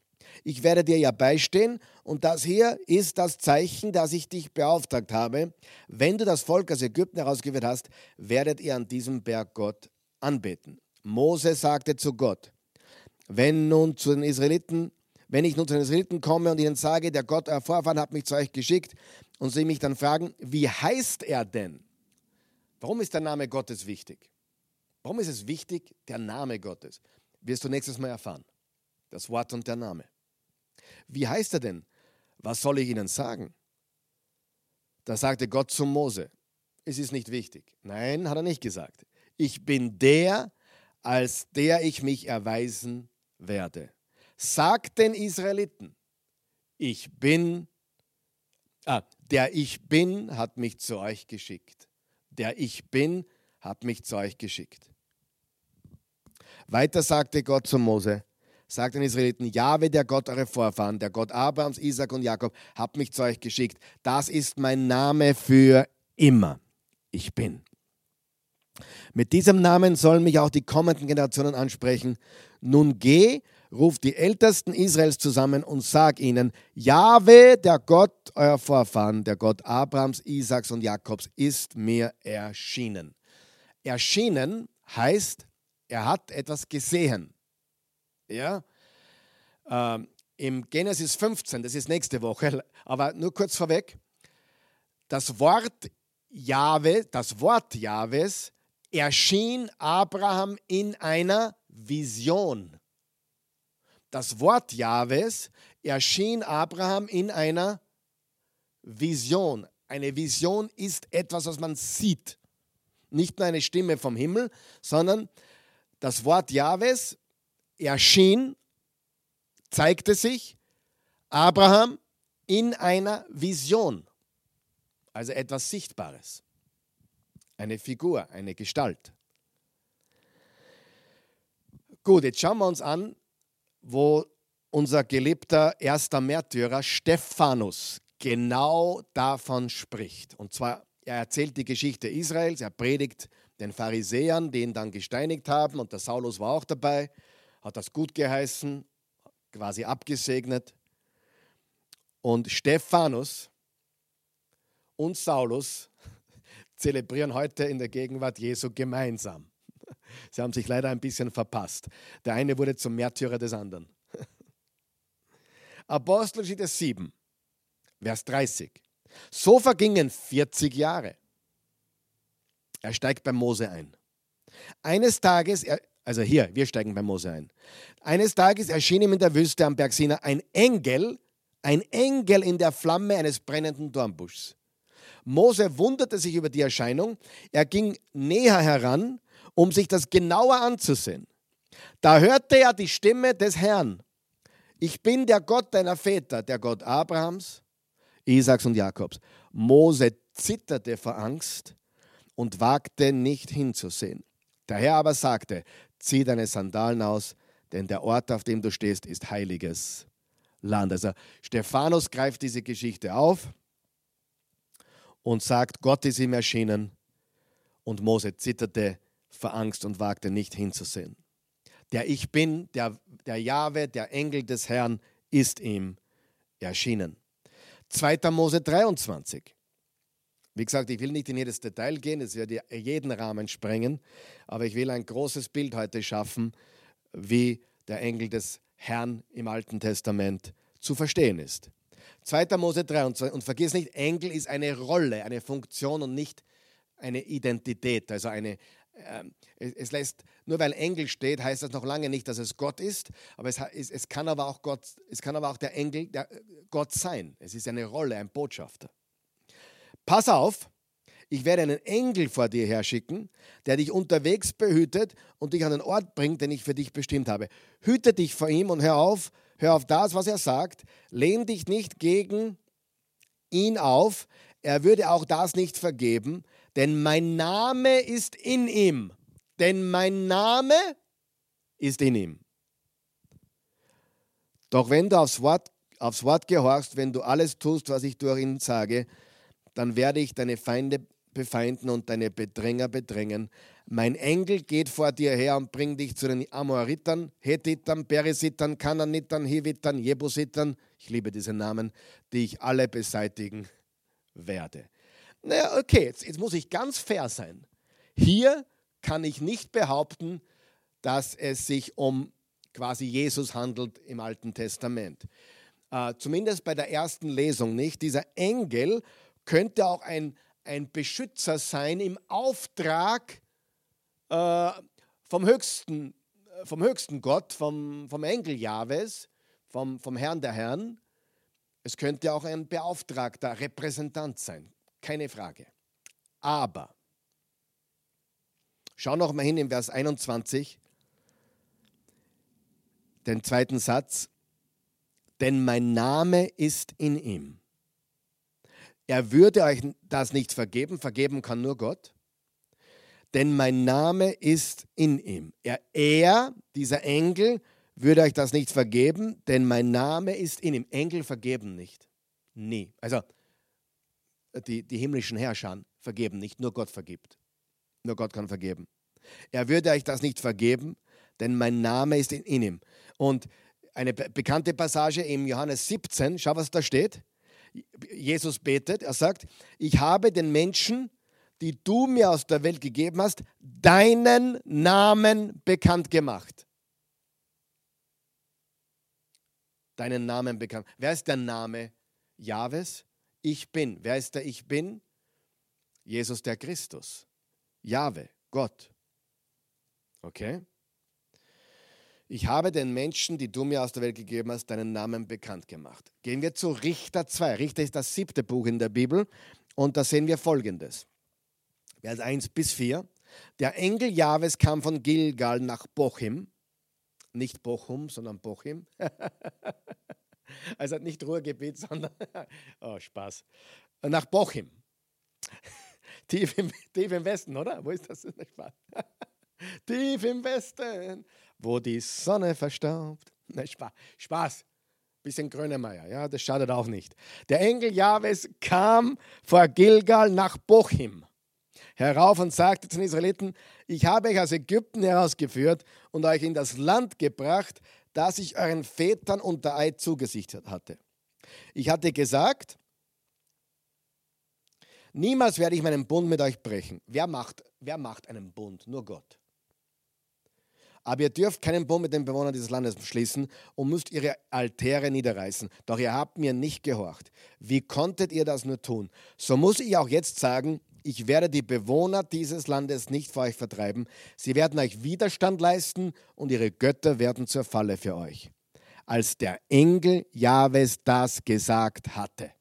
ich werde dir ja beistehen und das hier ist das Zeichen, dass ich dich beauftragt habe. Wenn du das Volk aus Ägypten herausgeführt hast, werdet ihr an diesem Berg Gott anbeten. Mose sagte zu Gott, wenn nun zu den Israeliten, wenn ich nun zu den Israeliten komme und ihnen sage, der Gott euer Vorfahren hat mich zu euch geschickt und sie mich dann fragen, wie heißt er denn? Warum ist der Name Gottes wichtig? Warum ist es wichtig, der Name Gottes? Wirst du nächstes Mal erfahren. Das Wort und der Name. Wie heißt er denn? Was soll ich ihnen sagen? Da sagte Gott zu Mose, es ist nicht wichtig. Nein, hat er nicht gesagt. Ich bin der, als der ich mich erweisen werde. Sagt den Israeliten, ich bin, ah, der ich bin hat mich zu euch geschickt. Der ich bin hat mich zu euch geschickt. Weiter sagte Gott zu Mose, sagt den Israeliten, Jahwe, der Gott eure Vorfahren, der Gott Abrahams, Isaac und Jakob, hat mich zu euch geschickt. Das ist mein Name für immer. Ich bin. Mit diesem Namen sollen mich auch die kommenden Generationen ansprechen. Nun geh, ruf die Ältesten Israels zusammen und sag ihnen, Jahwe, der Gott eurer Vorfahren, der Gott Abrahams, Isaaks und Jakobs, ist mir erschienen. Erschienen heißt, er hat etwas gesehen. Ja? Ähm, Im Genesis 15, das ist nächste Woche, aber nur kurz vorweg, das Wort Jahwe, das Wort Jahwes erschien Abraham in einer Vision. Das Wort Jahwes erschien Abraham in einer Vision. Eine Vision ist etwas, was man sieht. Nicht nur eine Stimme vom Himmel, sondern das Wort Jahwes erschien, zeigte sich Abraham in einer Vision. Also etwas Sichtbares eine Figur, eine Gestalt. Gut, jetzt schauen wir uns an, wo unser geliebter erster Märtyrer Stephanus genau davon spricht. Und zwar, er erzählt die Geschichte Israels, er predigt den Pharisäern, die ihn dann gesteinigt haben, und der Saulus war auch dabei, hat das gut geheißen, quasi abgesegnet. Und Stephanus und Saulus zelebrieren heute in der Gegenwart Jesu gemeinsam. Sie haben sich leider ein bisschen verpasst. Der eine wurde zum Märtyrer des anderen. Apostelgeschichte 7, Vers 30. So vergingen 40 Jahre. Er steigt bei Mose ein. Eines Tages, also hier, wir steigen bei Mose ein. Eines Tages erschien ihm in der Wüste am Berg Sinai ein Engel, ein Engel in der Flamme eines brennenden Dornbuschs. Mose wunderte sich über die Erscheinung. Er ging näher heran, um sich das genauer anzusehen. Da hörte er die Stimme des Herrn. Ich bin der Gott deiner Väter, der Gott Abrahams, Isaaks und Jakobs. Mose zitterte vor Angst und wagte nicht hinzusehen. Der Herr aber sagte, zieh deine Sandalen aus, denn der Ort, auf dem du stehst, ist heiliges Land. Also Stephanus greift diese Geschichte auf und sagt, Gott ist ihm erschienen. Und Mose zitterte vor Angst und wagte nicht hinzusehen. Der Ich Bin, der, der Jahwe, der Engel des Herrn, ist ihm erschienen. 2. Mose 23. Wie gesagt, ich will nicht in jedes Detail gehen, es wird jeden Rahmen sprengen, aber ich will ein großes Bild heute schaffen, wie der Engel des Herrn im Alten Testament zu verstehen ist. 2. Mose 23. Und vergiss nicht, Engel ist eine Rolle, eine Funktion und nicht eine Identität. Also eine, es lässt, nur weil Engel steht, heißt das noch lange nicht, dass es Gott ist, aber es, es, es, kann, aber auch Gott, es kann aber auch der Engel der Gott sein. Es ist eine Rolle, ein Botschafter. Pass auf, ich werde einen Engel vor dir herschicken, der dich unterwegs behütet und dich an den Ort bringt, den ich für dich bestimmt habe. Hüte dich vor ihm und hör auf, hör auf das, was er sagt, lehn dich nicht gegen ihn auf, er würde auch das nicht vergeben, denn mein Name ist in ihm. Denn mein Name ist in ihm. Doch wenn du aufs Wort, aufs Wort gehorchst, wenn du alles tust, was ich durch ihn sage, dann werde ich deine Feinde befeinden und deine Bedränger bedrängen. Mein Engel geht vor dir her und bringt dich zu den Amoritern, Hethitern, Perisitern, Kananitern, Hivitern, Jebusitern, ich liebe diese Namen, die ich alle beseitigen werde. Naja, okay, jetzt, jetzt muss ich ganz fair sein. Hier kann ich nicht behaupten, dass es sich um quasi Jesus handelt im Alten Testament. Äh, zumindest bei der ersten Lesung nicht. Dieser Engel könnte auch ein, ein Beschützer sein im Auftrag äh, vom, höchsten, äh, vom höchsten Gott, vom, vom Engel Jahwes, vom, vom Herrn der Herren. Es könnte auch ein beauftragter Repräsentant sein, keine Frage. Aber, schau noch mal hin im Vers 21, den zweiten Satz, denn mein Name ist in ihm. Er würde euch das nicht vergeben, vergeben kann nur Gott, denn mein Name ist in ihm. Er, er dieser Engel, würde euch das nicht vergeben, denn mein Name ist in ihm. Engel vergeben nicht. Nie. Also die, die himmlischen Herrscher vergeben nicht, nur Gott vergibt. Nur Gott kann vergeben. Er würde euch das nicht vergeben, denn mein Name ist in, ihm. Und eine bekannte Passage im Johannes 17, schau, was da steht. Jesus betet, er sagt, ich habe den Menschen, die du mir aus der Welt gegeben hast, deinen Namen bekannt gemacht. Deinen Namen bekannt. Wer ist der Name Jahwes? Ich bin. Wer ist der Ich bin? Jesus der Christus. Jahwe, Gott. Okay? Ich habe den Menschen, die du mir aus der Welt gegeben hast, deinen Namen bekannt gemacht. Gehen wir zu Richter 2. Richter ist das siebte Buch in der Bibel und da sehen wir folgendes. Vers 1 bis 4. Der Engel Jahwes kam von Gilgal nach Bochim. Nicht Bochum, sondern Bochim. also nicht Ruhrgebiet, sondern. oh, Spaß. Nach Bochim. Tief im, tief im Westen, oder? Wo ist das? Tief im Westen, wo die Sonne verstaubt. Ne, Spaß. Spaß. Bisschen Grönemeyer, ja, das schadet auch nicht. Der Engel Jahwes kam vor Gilgal nach Bochim herauf und sagte zu den Israeliten, ich habe euch aus Ägypten herausgeführt und euch in das Land gebracht, das ich euren Vätern unter Eid zugesichert hatte. Ich hatte gesagt, niemals werde ich meinen Bund mit euch brechen. Wer macht, wer macht einen Bund? Nur Gott. Aber ihr dürft keinen Bund mit den Bewohnern dieses Landes schließen und müsst ihre Altäre niederreißen. Doch ihr habt mir nicht gehorcht. Wie konntet ihr das nur tun? So muss ich auch jetzt sagen, ich werde die Bewohner dieses Landes nicht vor euch vertreiben. Sie werden euch Widerstand leisten und ihre Götter werden zur Falle für euch. Als der Engel Jahwes das gesagt hatte,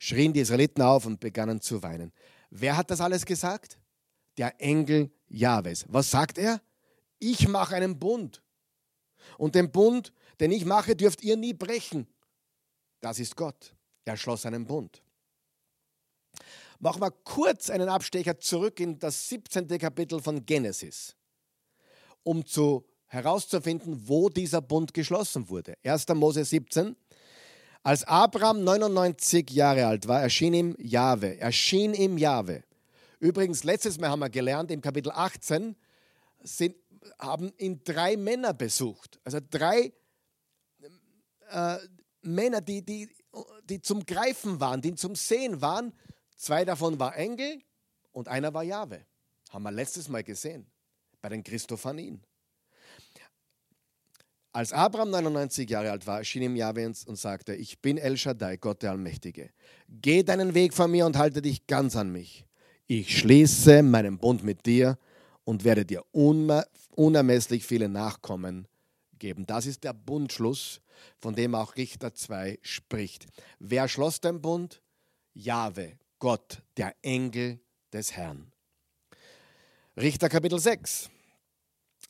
schrien die Israeliten auf und begannen zu weinen. Wer hat das alles gesagt? Der Engel Jahwes. Was sagt er? Ich mache einen Bund. Und den Bund, den ich mache, dürft ihr nie brechen. Das ist Gott. Er schloss einen Bund. Machen wir kurz einen Abstecher zurück in das 17. Kapitel von Genesis, um zu, herauszufinden, wo dieser Bund geschlossen wurde. 1. Mose 17. Als Abraham 99 Jahre alt war, erschien ihm Jahwe. Erschien ihm Jahwe. Übrigens, letztes Mal haben wir gelernt, im Kapitel 18 sind, haben ihn drei Männer besucht. Also drei äh, Männer, die, die, die zum Greifen waren, die zum Sehen waren Zwei davon war Engel und einer war Jahwe. Haben wir letztes Mal gesehen bei den Christophanien. Als Abraham 99 Jahre alt war, erschien ihm Jahwe und sagte, ich bin El Shaddai, Gott der Allmächtige. Geh deinen Weg von mir und halte dich ganz an mich. Ich schließe meinen Bund mit dir und werde dir unermesslich viele Nachkommen geben. Das ist der Bundschluss, von dem auch Richter 2 spricht. Wer schloss den Bund? Jahwe, Gott, der Engel des Herrn. Richter Kapitel 6.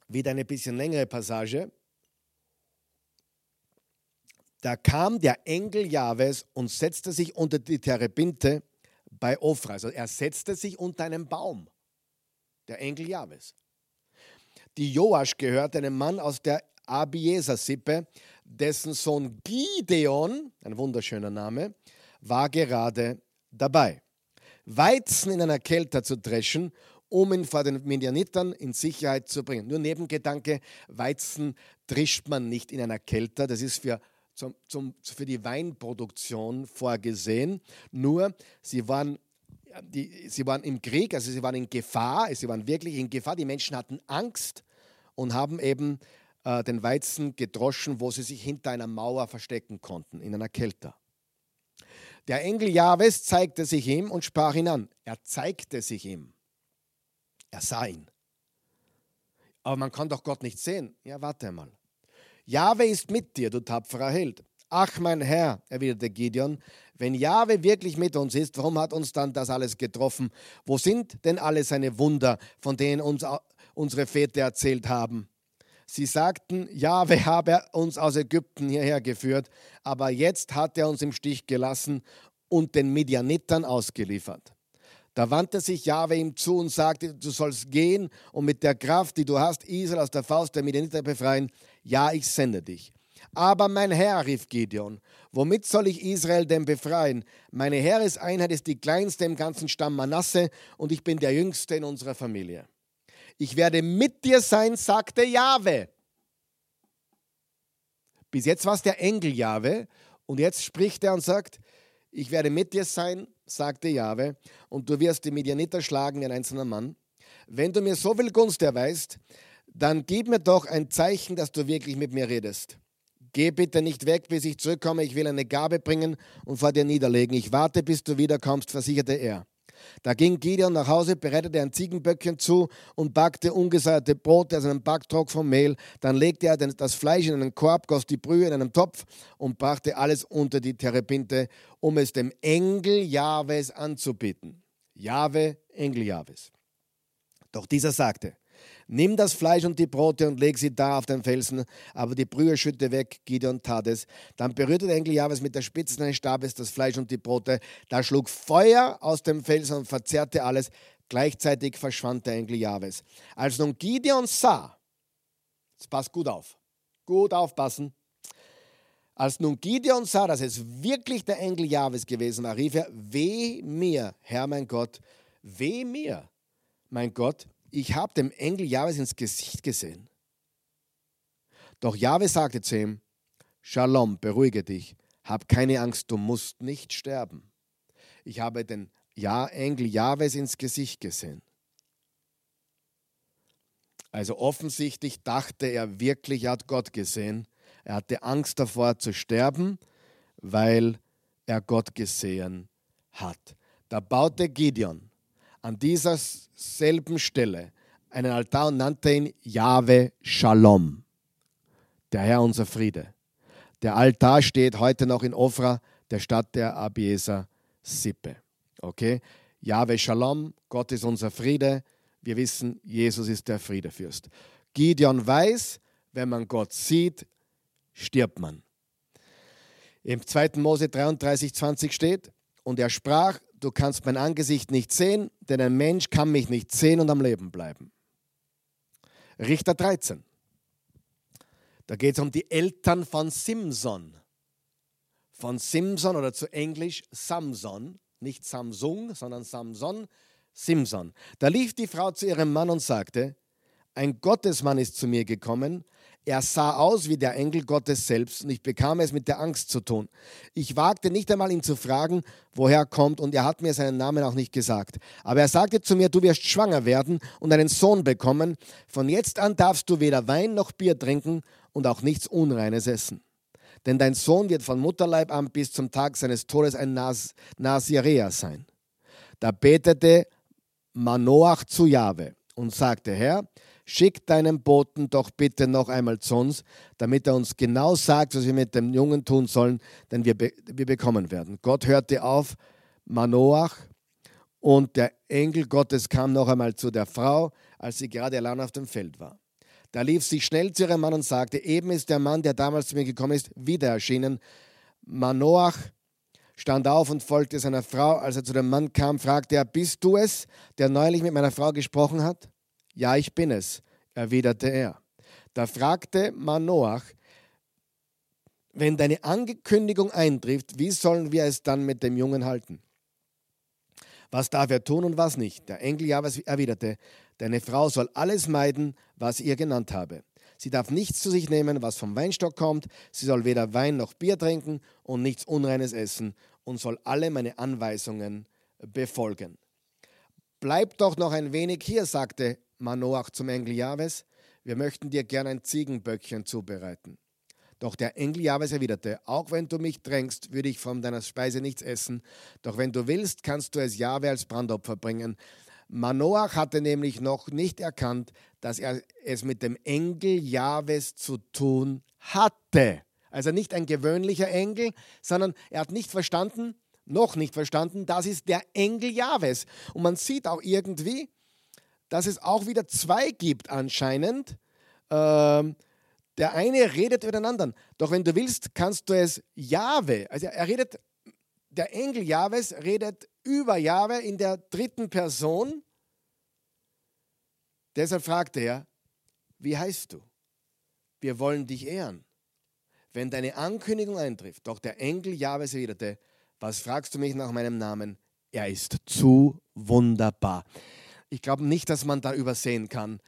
Wieder eine bisschen längere Passage. Da kam der Engel Jahwes und setzte sich unter die Terebinte bei Ofra. Also er setzte sich unter einen Baum. Der Engel Jahwes. Die Joasch gehört einem Mann aus der Abieser-Sippe, dessen Sohn Gideon, ein wunderschöner Name, war gerade dabei, Weizen in einer Kälte zu dreschen, um ihn vor den Medianitern in Sicherheit zu bringen. Nur Nebengedanke, Weizen drischt man nicht in einer Kälte, das ist für, zum, zum, für die Weinproduktion vorgesehen. Nur, sie waren die, sie waren im Krieg, also sie waren in Gefahr, sie waren wirklich in Gefahr. Die Menschen hatten Angst und haben eben äh, den Weizen gedroschen, wo sie sich hinter einer Mauer verstecken konnten, in einer Kälte. Der Engel Jahwes zeigte sich ihm und sprach ihn an. Er zeigte sich ihm. Er sah ihn. Aber man kann doch Gott nicht sehen. Ja, warte mal. Jahwe ist mit dir, du tapferer Held. Ach, mein Herr, erwiderte Gideon, wenn Jahwe wirklich mit uns ist, warum hat uns dann das alles getroffen? Wo sind denn alle seine Wunder, von denen uns unsere Väter erzählt haben? Sie sagten, Jahwe habe uns aus Ägypten hierher geführt, aber jetzt hat er uns im Stich gelassen und den Midianitern ausgeliefert. Da wandte sich Jahwe ihm zu und sagte, du sollst gehen und mit der Kraft, die du hast, Israel aus der Faust der Midianiter befreien. Ja, ich sende dich. Aber mein Herr, rief Gideon, womit soll ich Israel denn befreien? Meine Heereseinheit ist die kleinste im ganzen Stamm Manasse und ich bin der jüngste in unserer Familie. Ich werde mit dir sein, sagte Jahwe. Bis jetzt war es der Engel Jahwe und jetzt spricht er und sagt, ich werde mit dir sein, sagte Jahwe, und du wirst die Midianiter schlagen wie ein einzelner Mann. Wenn du mir so viel Gunst erweist, dann gib mir doch ein Zeichen, dass du wirklich mit mir redest. Geh bitte nicht weg, bis ich zurückkomme. Ich will eine Gabe bringen und vor dir niederlegen. Ich warte, bis du wiederkommst, versicherte er. Da ging Gideon nach Hause, bereitete ein Ziegenböckchen zu und backte ungesäuerte Brote aus einem Backtrock vom Mehl. Dann legte er das Fleisch in einen Korb, goss die Brühe in einen Topf und brachte alles unter die Terebinte, um es dem Engel Jahwes anzubieten. Jahwe, Engel Jahwes. Doch dieser sagte, Nimm das Fleisch und die Brote und leg sie da auf den Felsen, aber die Brühe schütte weg. Gideon tat es. Dann berührte der Engel Jahwes mit der Spitze seines Stabes das Fleisch und die Brote. Da schlug Feuer aus dem Felsen und verzehrte alles. Gleichzeitig verschwand der Engel Jahwes. Als nun Gideon sah, jetzt passt gut auf, gut aufpassen, als nun Gideon sah, dass es wirklich der Engel Jahwes gewesen war, rief er, weh mir, Herr mein Gott, weh mir, mein Gott, ich habe dem Engel Jahwes ins Gesicht gesehen. Doch Jahwe sagte zu ihm, Shalom, beruhige dich, hab keine Angst, du musst nicht sterben. Ich habe den ja Engel Jahwes ins Gesicht gesehen. Also offensichtlich dachte er wirklich, er hat Gott gesehen. Er hatte Angst davor zu sterben, weil er Gott gesehen hat. Da baute Gideon an dieser selben Stelle einen Altar und nannte ihn Jahwe Shalom, der Herr unser Friede. Der Altar steht heute noch in Ofra, der Stadt der Abieser Sippe. Okay? Jahwe Shalom, Gott ist unser Friede. Wir wissen, Jesus ist der Friedefürst. Gideon weiß, wenn man Gott sieht, stirbt man. Im 2. Mose 33, 20 steht, und er sprach, du kannst mein Angesicht nicht sehen, denn ein Mensch kann mich nicht sehen und am Leben bleiben. Richter 13. Da geht es um die Eltern von Simson. Von Simson oder zu Englisch Samson, nicht Samsung, sondern Samson, Simson. Da lief die Frau zu ihrem Mann und sagte, ein Gottesmann ist zu mir gekommen, er sah aus wie der Engel Gottes selbst und ich bekam es mit der Angst zu tun. Ich wagte nicht einmal ihn zu fragen, woher er kommt und er hat mir seinen Namen auch nicht gesagt. Aber er sagte zu mir, du wirst schwanger werden und einen Sohn bekommen. Von jetzt an darfst du weder Wein noch Bier trinken und auch nichts Unreines essen. Denn dein Sohn wird von Mutterleib an bis zum Tag seines Todes ein Nas Nasirea sein. Da betete Manoach zu Jahwe und sagte, Herr, Schick deinen Boten doch bitte noch einmal zu uns, damit er uns genau sagt, was wir mit dem Jungen tun sollen, denn wir, wir bekommen werden. Gott hörte auf Manoach und der Engel Gottes kam noch einmal zu der Frau, als sie gerade allein auf dem Feld war. Da lief sie schnell zu ihrem Mann und sagte, eben ist der Mann, der damals zu mir gekommen ist, wieder erschienen. Manoach stand auf und folgte seiner Frau. Als er zu dem Mann kam, fragte er, bist du es, der neulich mit meiner Frau gesprochen hat? Ja, ich bin es, erwiderte er. Da fragte Manoach, wenn deine Ankündigung eintrifft, wie sollen wir es dann mit dem Jungen halten? Was darf er tun und was nicht? Der Engel Jahwes erwiderte, deine Frau soll alles meiden, was ihr genannt habe. Sie darf nichts zu sich nehmen, was vom Weinstock kommt. Sie soll weder Wein noch Bier trinken und nichts Unreines essen und soll alle meine Anweisungen befolgen. Bleib doch noch ein wenig hier, sagte Manoach zum Engel Jahwes, wir möchten dir gern ein Ziegenböckchen zubereiten. Doch der Engel Jahwes erwiderte, auch wenn du mich drängst, würde ich von deiner Speise nichts essen, doch wenn du willst, kannst du es Jahwe als Brandopfer bringen. Manoach hatte nämlich noch nicht erkannt, dass er es mit dem Engel Jahwes zu tun hatte. Also nicht ein gewöhnlicher Engel, sondern er hat nicht verstanden, noch nicht verstanden, das ist der Engel Jahwes. Und man sieht auch irgendwie, dass es auch wieder zwei gibt anscheinend. Ähm, der eine redet über den anderen. Doch wenn du willst, kannst du es Jahwe, also er redet der Engel Jahwes redet über Jahwe in der dritten Person. Deshalb fragte er, wie heißt du? Wir wollen dich ehren. Wenn deine Ankündigung eintrifft, doch der Engel Jahwes erwiderte, was fragst du mich nach meinem Namen? Er ist zu wunderbar. Ich glaube nicht, dass man da übersehen kann,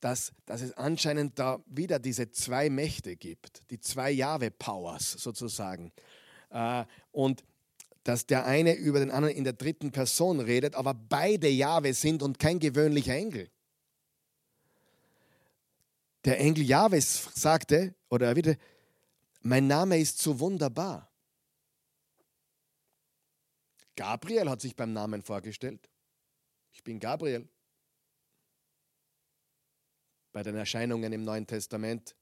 dass, dass es anscheinend da wieder diese zwei Mächte gibt, die zwei Jahwe-Powers sozusagen. Äh, und dass der eine über den anderen in der dritten Person redet, aber beide Jahwe sind und kein gewöhnlicher Engel. Der Engel Jahwes sagte, oder er wieder, mein Name ist so wunderbar. Gabriel hat sich beim Namen vorgestellt. Ich bin Gabriel. Bei den Erscheinungen im Neuen Testament,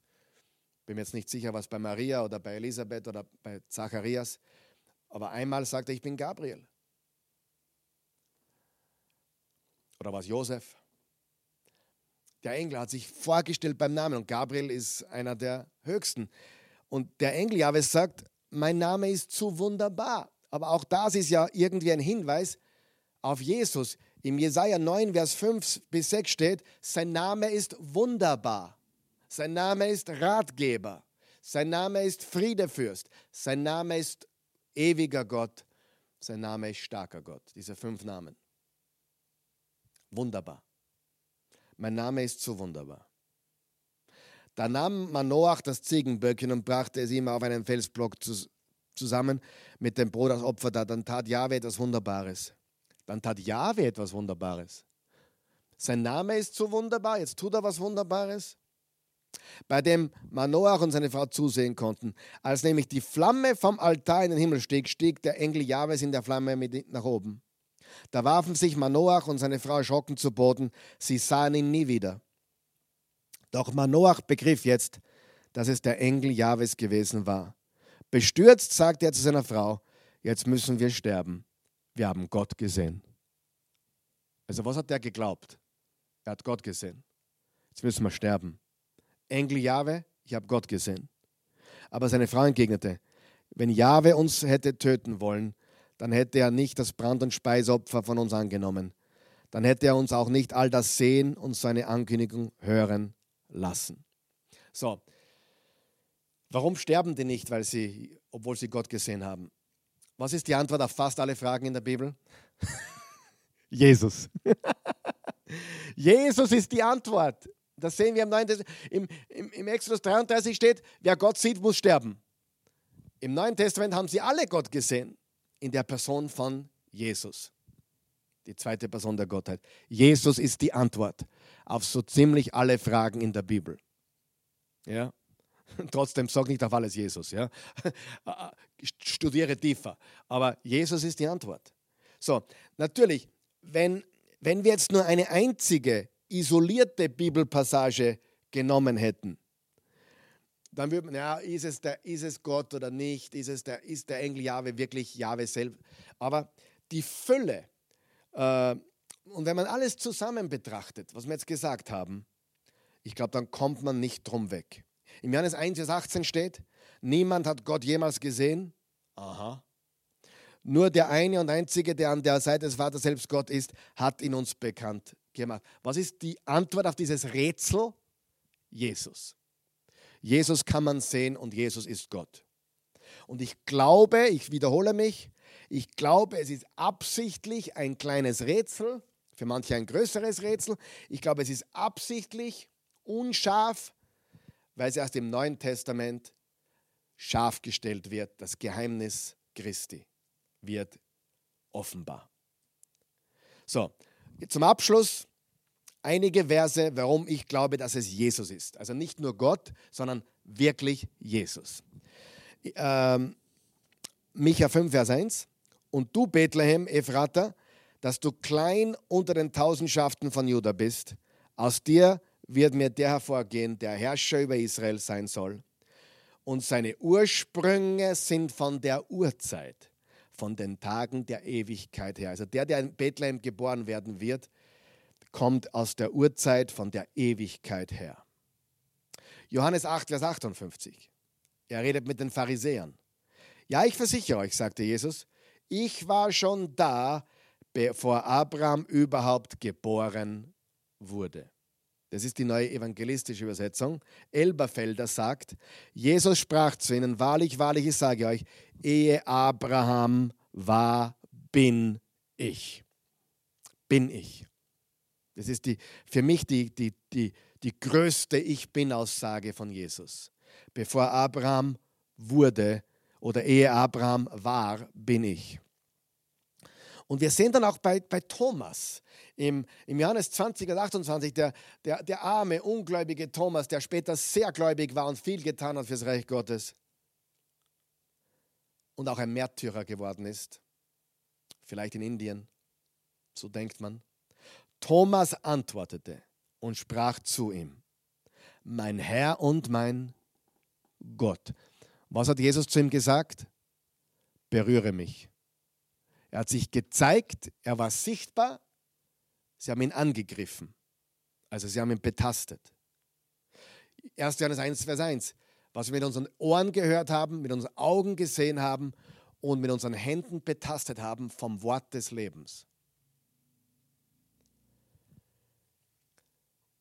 bin mir jetzt nicht sicher, was bei Maria oder bei Elisabeth oder bei Zacharias, aber einmal sagt er, ich bin Gabriel. Oder was Josef? Der Engel hat sich vorgestellt beim Namen und Gabriel ist einer der höchsten. Und der Engel Jahwe sagt, mein Name ist zu wunderbar. Aber auch das ist ja irgendwie ein Hinweis auf Jesus. Im Jesaja 9, Vers 5 bis 6 steht, sein Name ist wunderbar. Sein Name ist Ratgeber. Sein Name ist Friedefürst. Sein Name ist ewiger Gott. Sein Name ist starker Gott. Diese fünf Namen. Wunderbar. Mein Name ist so wunderbar. Da nahm Manoach das Ziegenböckchen und brachte es ihm auf einen Felsblock zusammen mit dem Brot als Opfer da. Dann tat Jahwe etwas Wunderbares. Dann tat Jahwe etwas Wunderbares. Sein Name ist so wunderbar, jetzt tut er was Wunderbares bei dem Manoach und seine Frau zusehen konnten. Als nämlich die Flamme vom Altar in den Himmel stieg, stieg der Engel Jahwes in der Flamme mit nach oben. Da warfen sich Manoach und seine Frau erschrocken zu Boden. Sie sahen ihn nie wieder. Doch Manoach begriff jetzt, dass es der Engel Jahwes gewesen war. Bestürzt sagte er zu seiner Frau: Jetzt müssen wir sterben. Wir haben Gott gesehen. Also, was hat der geglaubt? Er hat Gott gesehen. Jetzt müssen wir sterben. Engel Jahwe, ich habe Gott gesehen. Aber seine Frau entgegnete, wenn Jahwe uns hätte töten wollen, dann hätte er nicht das Brand- und Speisopfer von uns angenommen. Dann hätte er uns auch nicht all das sehen und seine Ankündigung hören lassen. So, warum sterben die nicht, weil sie, obwohl sie Gott gesehen haben? Was ist die Antwort auf fast alle Fragen in der Bibel? Jesus. Jesus ist die Antwort. Das sehen wir im, Neuen Im, im, Im Exodus 33 steht, wer Gott sieht, muss sterben. Im Neuen Testament haben sie alle Gott gesehen, in der Person von Jesus. Die zweite Person der Gottheit. Jesus ist die Antwort auf so ziemlich alle Fragen in der Bibel. Ja? Trotzdem sag nicht auf alles Jesus. Ja? Studiere tiefer. Aber Jesus ist die Antwort. So, natürlich, wenn, wenn wir jetzt nur eine einzige isolierte Bibelpassage genommen hätten, dann würde man, ja, ist es, der, ist es Gott oder nicht? Ist, es der, ist der Engel Jahwe wirklich Jahwe selbst? Aber die Fülle, äh, und wenn man alles zusammen betrachtet, was wir jetzt gesagt haben, ich glaube, dann kommt man nicht drum weg. Im Johannes 1, Vers 18 steht, niemand hat Gott jemals gesehen. Aha. Nur der eine und einzige, der an der Seite des Vaters selbst Gott ist, hat ihn uns bekannt gemacht. Was ist die Antwort auf dieses Rätsel? Jesus. Jesus kann man sehen und Jesus ist Gott. Und ich glaube, ich wiederhole mich, ich glaube, es ist absichtlich ein kleines Rätsel, für manche ein größeres Rätsel. Ich glaube, es ist absichtlich unscharf, weil es erst im Neuen Testament scharf gestellt wird. Das Geheimnis Christi wird offenbar. So, zum Abschluss einige Verse, warum ich glaube, dass es Jesus ist. Also nicht nur Gott, sondern wirklich Jesus. Ähm, Micha 5, Vers 1. Und du, Bethlehem, Ephrata, dass du klein unter den Tausendschaften von Juda bist, aus dir wird mir der hervorgehen, der Herrscher über Israel sein soll. Und seine Ursprünge sind von der Urzeit von den Tagen der Ewigkeit her. Also der, der in Bethlehem geboren werden wird, kommt aus der Urzeit von der Ewigkeit her. Johannes 8, Vers 58. Er redet mit den Pharisäern. Ja, ich versichere euch, sagte Jesus, Ich war schon da, bevor Abraham überhaupt geboren wurde. Das ist die neue evangelistische Übersetzung. Elberfelder sagt, Jesus sprach zu ihnen, wahrlich, wahrlich, ich sage euch, ehe Abraham war, bin ich. Bin ich. Das ist die, für mich die, die, die, die größte Ich bin-Aussage von Jesus. Bevor Abraham wurde oder ehe Abraham war, bin ich. Und wir sehen dann auch bei, bei Thomas im, im Johannes 20 und 28, der, der, der arme, ungläubige Thomas, der später sehr gläubig war und viel getan hat fürs Reich Gottes und auch ein Märtyrer geworden ist, vielleicht in Indien, so denkt man. Thomas antwortete und sprach zu ihm, mein Herr und mein Gott. Was hat Jesus zu ihm gesagt? Berühre mich. Er hat sich gezeigt, er war sichtbar, sie haben ihn angegriffen. Also sie haben ihn betastet. 1. Johannes 1, Vers 1. Was wir mit unseren Ohren gehört haben, mit unseren Augen gesehen haben und mit unseren Händen betastet haben vom Wort des Lebens.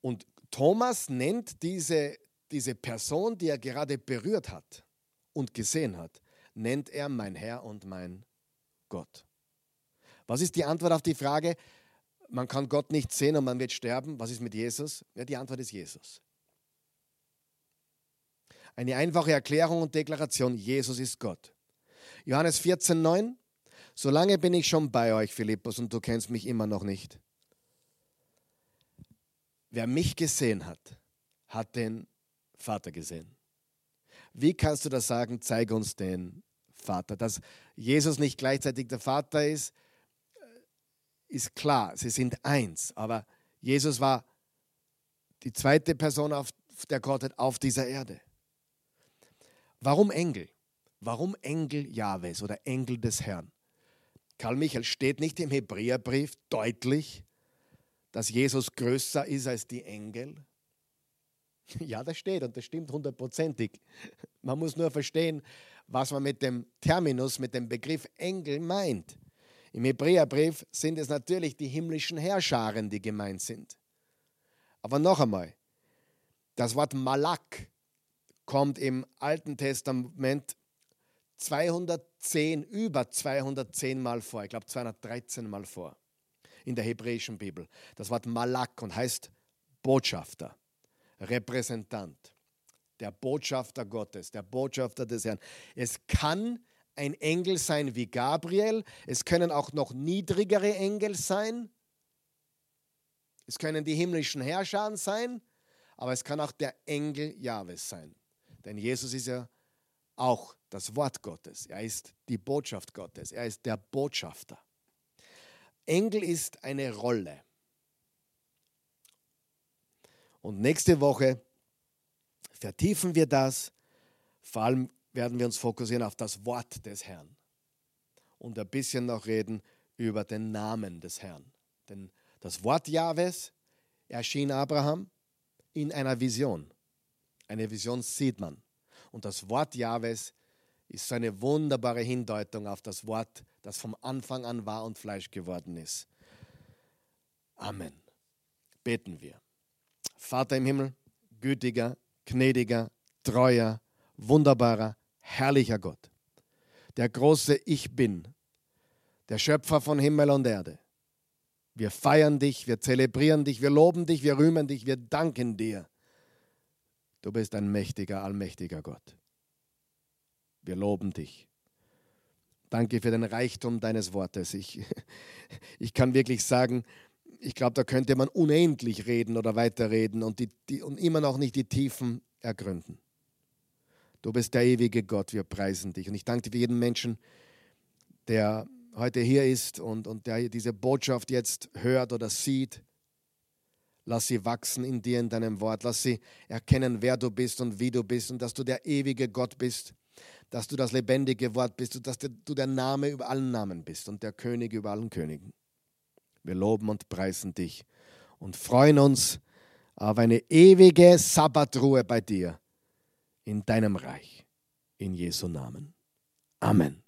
Und Thomas nennt diese, diese Person, die er gerade berührt hat und gesehen hat, nennt er mein Herr und mein Gott. Was ist die Antwort auf die Frage, man kann Gott nicht sehen und man wird sterben? Was ist mit Jesus? Ja, die Antwort ist Jesus. Eine einfache Erklärung und Deklaration, Jesus ist Gott. Johannes 14, 9. Solange bin ich schon bei euch, Philippus, und du kennst mich immer noch nicht. Wer mich gesehen hat, hat den Vater gesehen. Wie kannst du das sagen? Zeig uns den Vater. Dass Jesus nicht gleichzeitig der Vater ist, ist klar, sie sind eins. Aber Jesus war die zweite Person auf der Gottheit auf dieser Erde. Warum Engel? Warum Engel Jahwes oder Engel des Herrn? Karl Michael steht nicht im Hebräerbrief deutlich, dass Jesus größer ist als die Engel? Ja, das steht und das stimmt hundertprozentig. Man muss nur verstehen, was man mit dem Terminus, mit dem Begriff Engel meint. Im Hebräerbrief sind es natürlich die himmlischen Herrscharen, die gemeint sind. Aber noch einmal, das Wort Malak kommt im Alten Testament 210, über 210 Mal vor. Ich glaube 213 Mal vor in der hebräischen Bibel. Das Wort Malak und heißt Botschafter, Repräsentant, der Botschafter Gottes, der Botschafter des Herrn. Es kann ein Engel sein wie Gabriel. Es können auch noch niedrigere Engel sein. Es können die himmlischen Herrscher sein, aber es kann auch der Engel Jahwes sein. Denn Jesus ist ja auch das Wort Gottes. Er ist die Botschaft Gottes. Er ist der Botschafter. Engel ist eine Rolle. Und nächste Woche vertiefen wir das, vor allem werden wir uns fokussieren auf das Wort des Herrn und ein bisschen noch reden über den Namen des Herrn. Denn das Wort Jahwes erschien Abraham in einer Vision. Eine Vision sieht man. Und das Wort Jahwes ist so eine wunderbare Hindeutung auf das Wort, das vom Anfang an war und Fleisch geworden ist. Amen. Beten wir. Vater im Himmel, gütiger, gnädiger, treuer, wunderbarer, herrlicher Gott, der große Ich bin, der Schöpfer von Himmel und Erde. Wir feiern dich, wir zelebrieren dich, wir loben dich, wir rühmen dich, wir danken dir. Du bist ein mächtiger, allmächtiger Gott. Wir loben dich. Danke für den Reichtum deines Wortes. Ich, ich kann wirklich sagen, ich glaube, da könnte man unendlich reden oder weiterreden und, die, die, und immer noch nicht die Tiefen ergründen. Du bist der ewige Gott, wir preisen dich. Und ich danke dir für jeden Menschen, der heute hier ist und, und der diese Botschaft jetzt hört oder sieht. Lass sie wachsen in dir, in deinem Wort. Lass sie erkennen, wer du bist und wie du bist und dass du der ewige Gott bist, dass du das lebendige Wort bist und dass du der Name über allen Namen bist und der König über allen Königen. Wir loben und preisen dich und freuen uns auf eine ewige Sabbatruhe bei dir in deinem Reich. In Jesu Namen. Amen.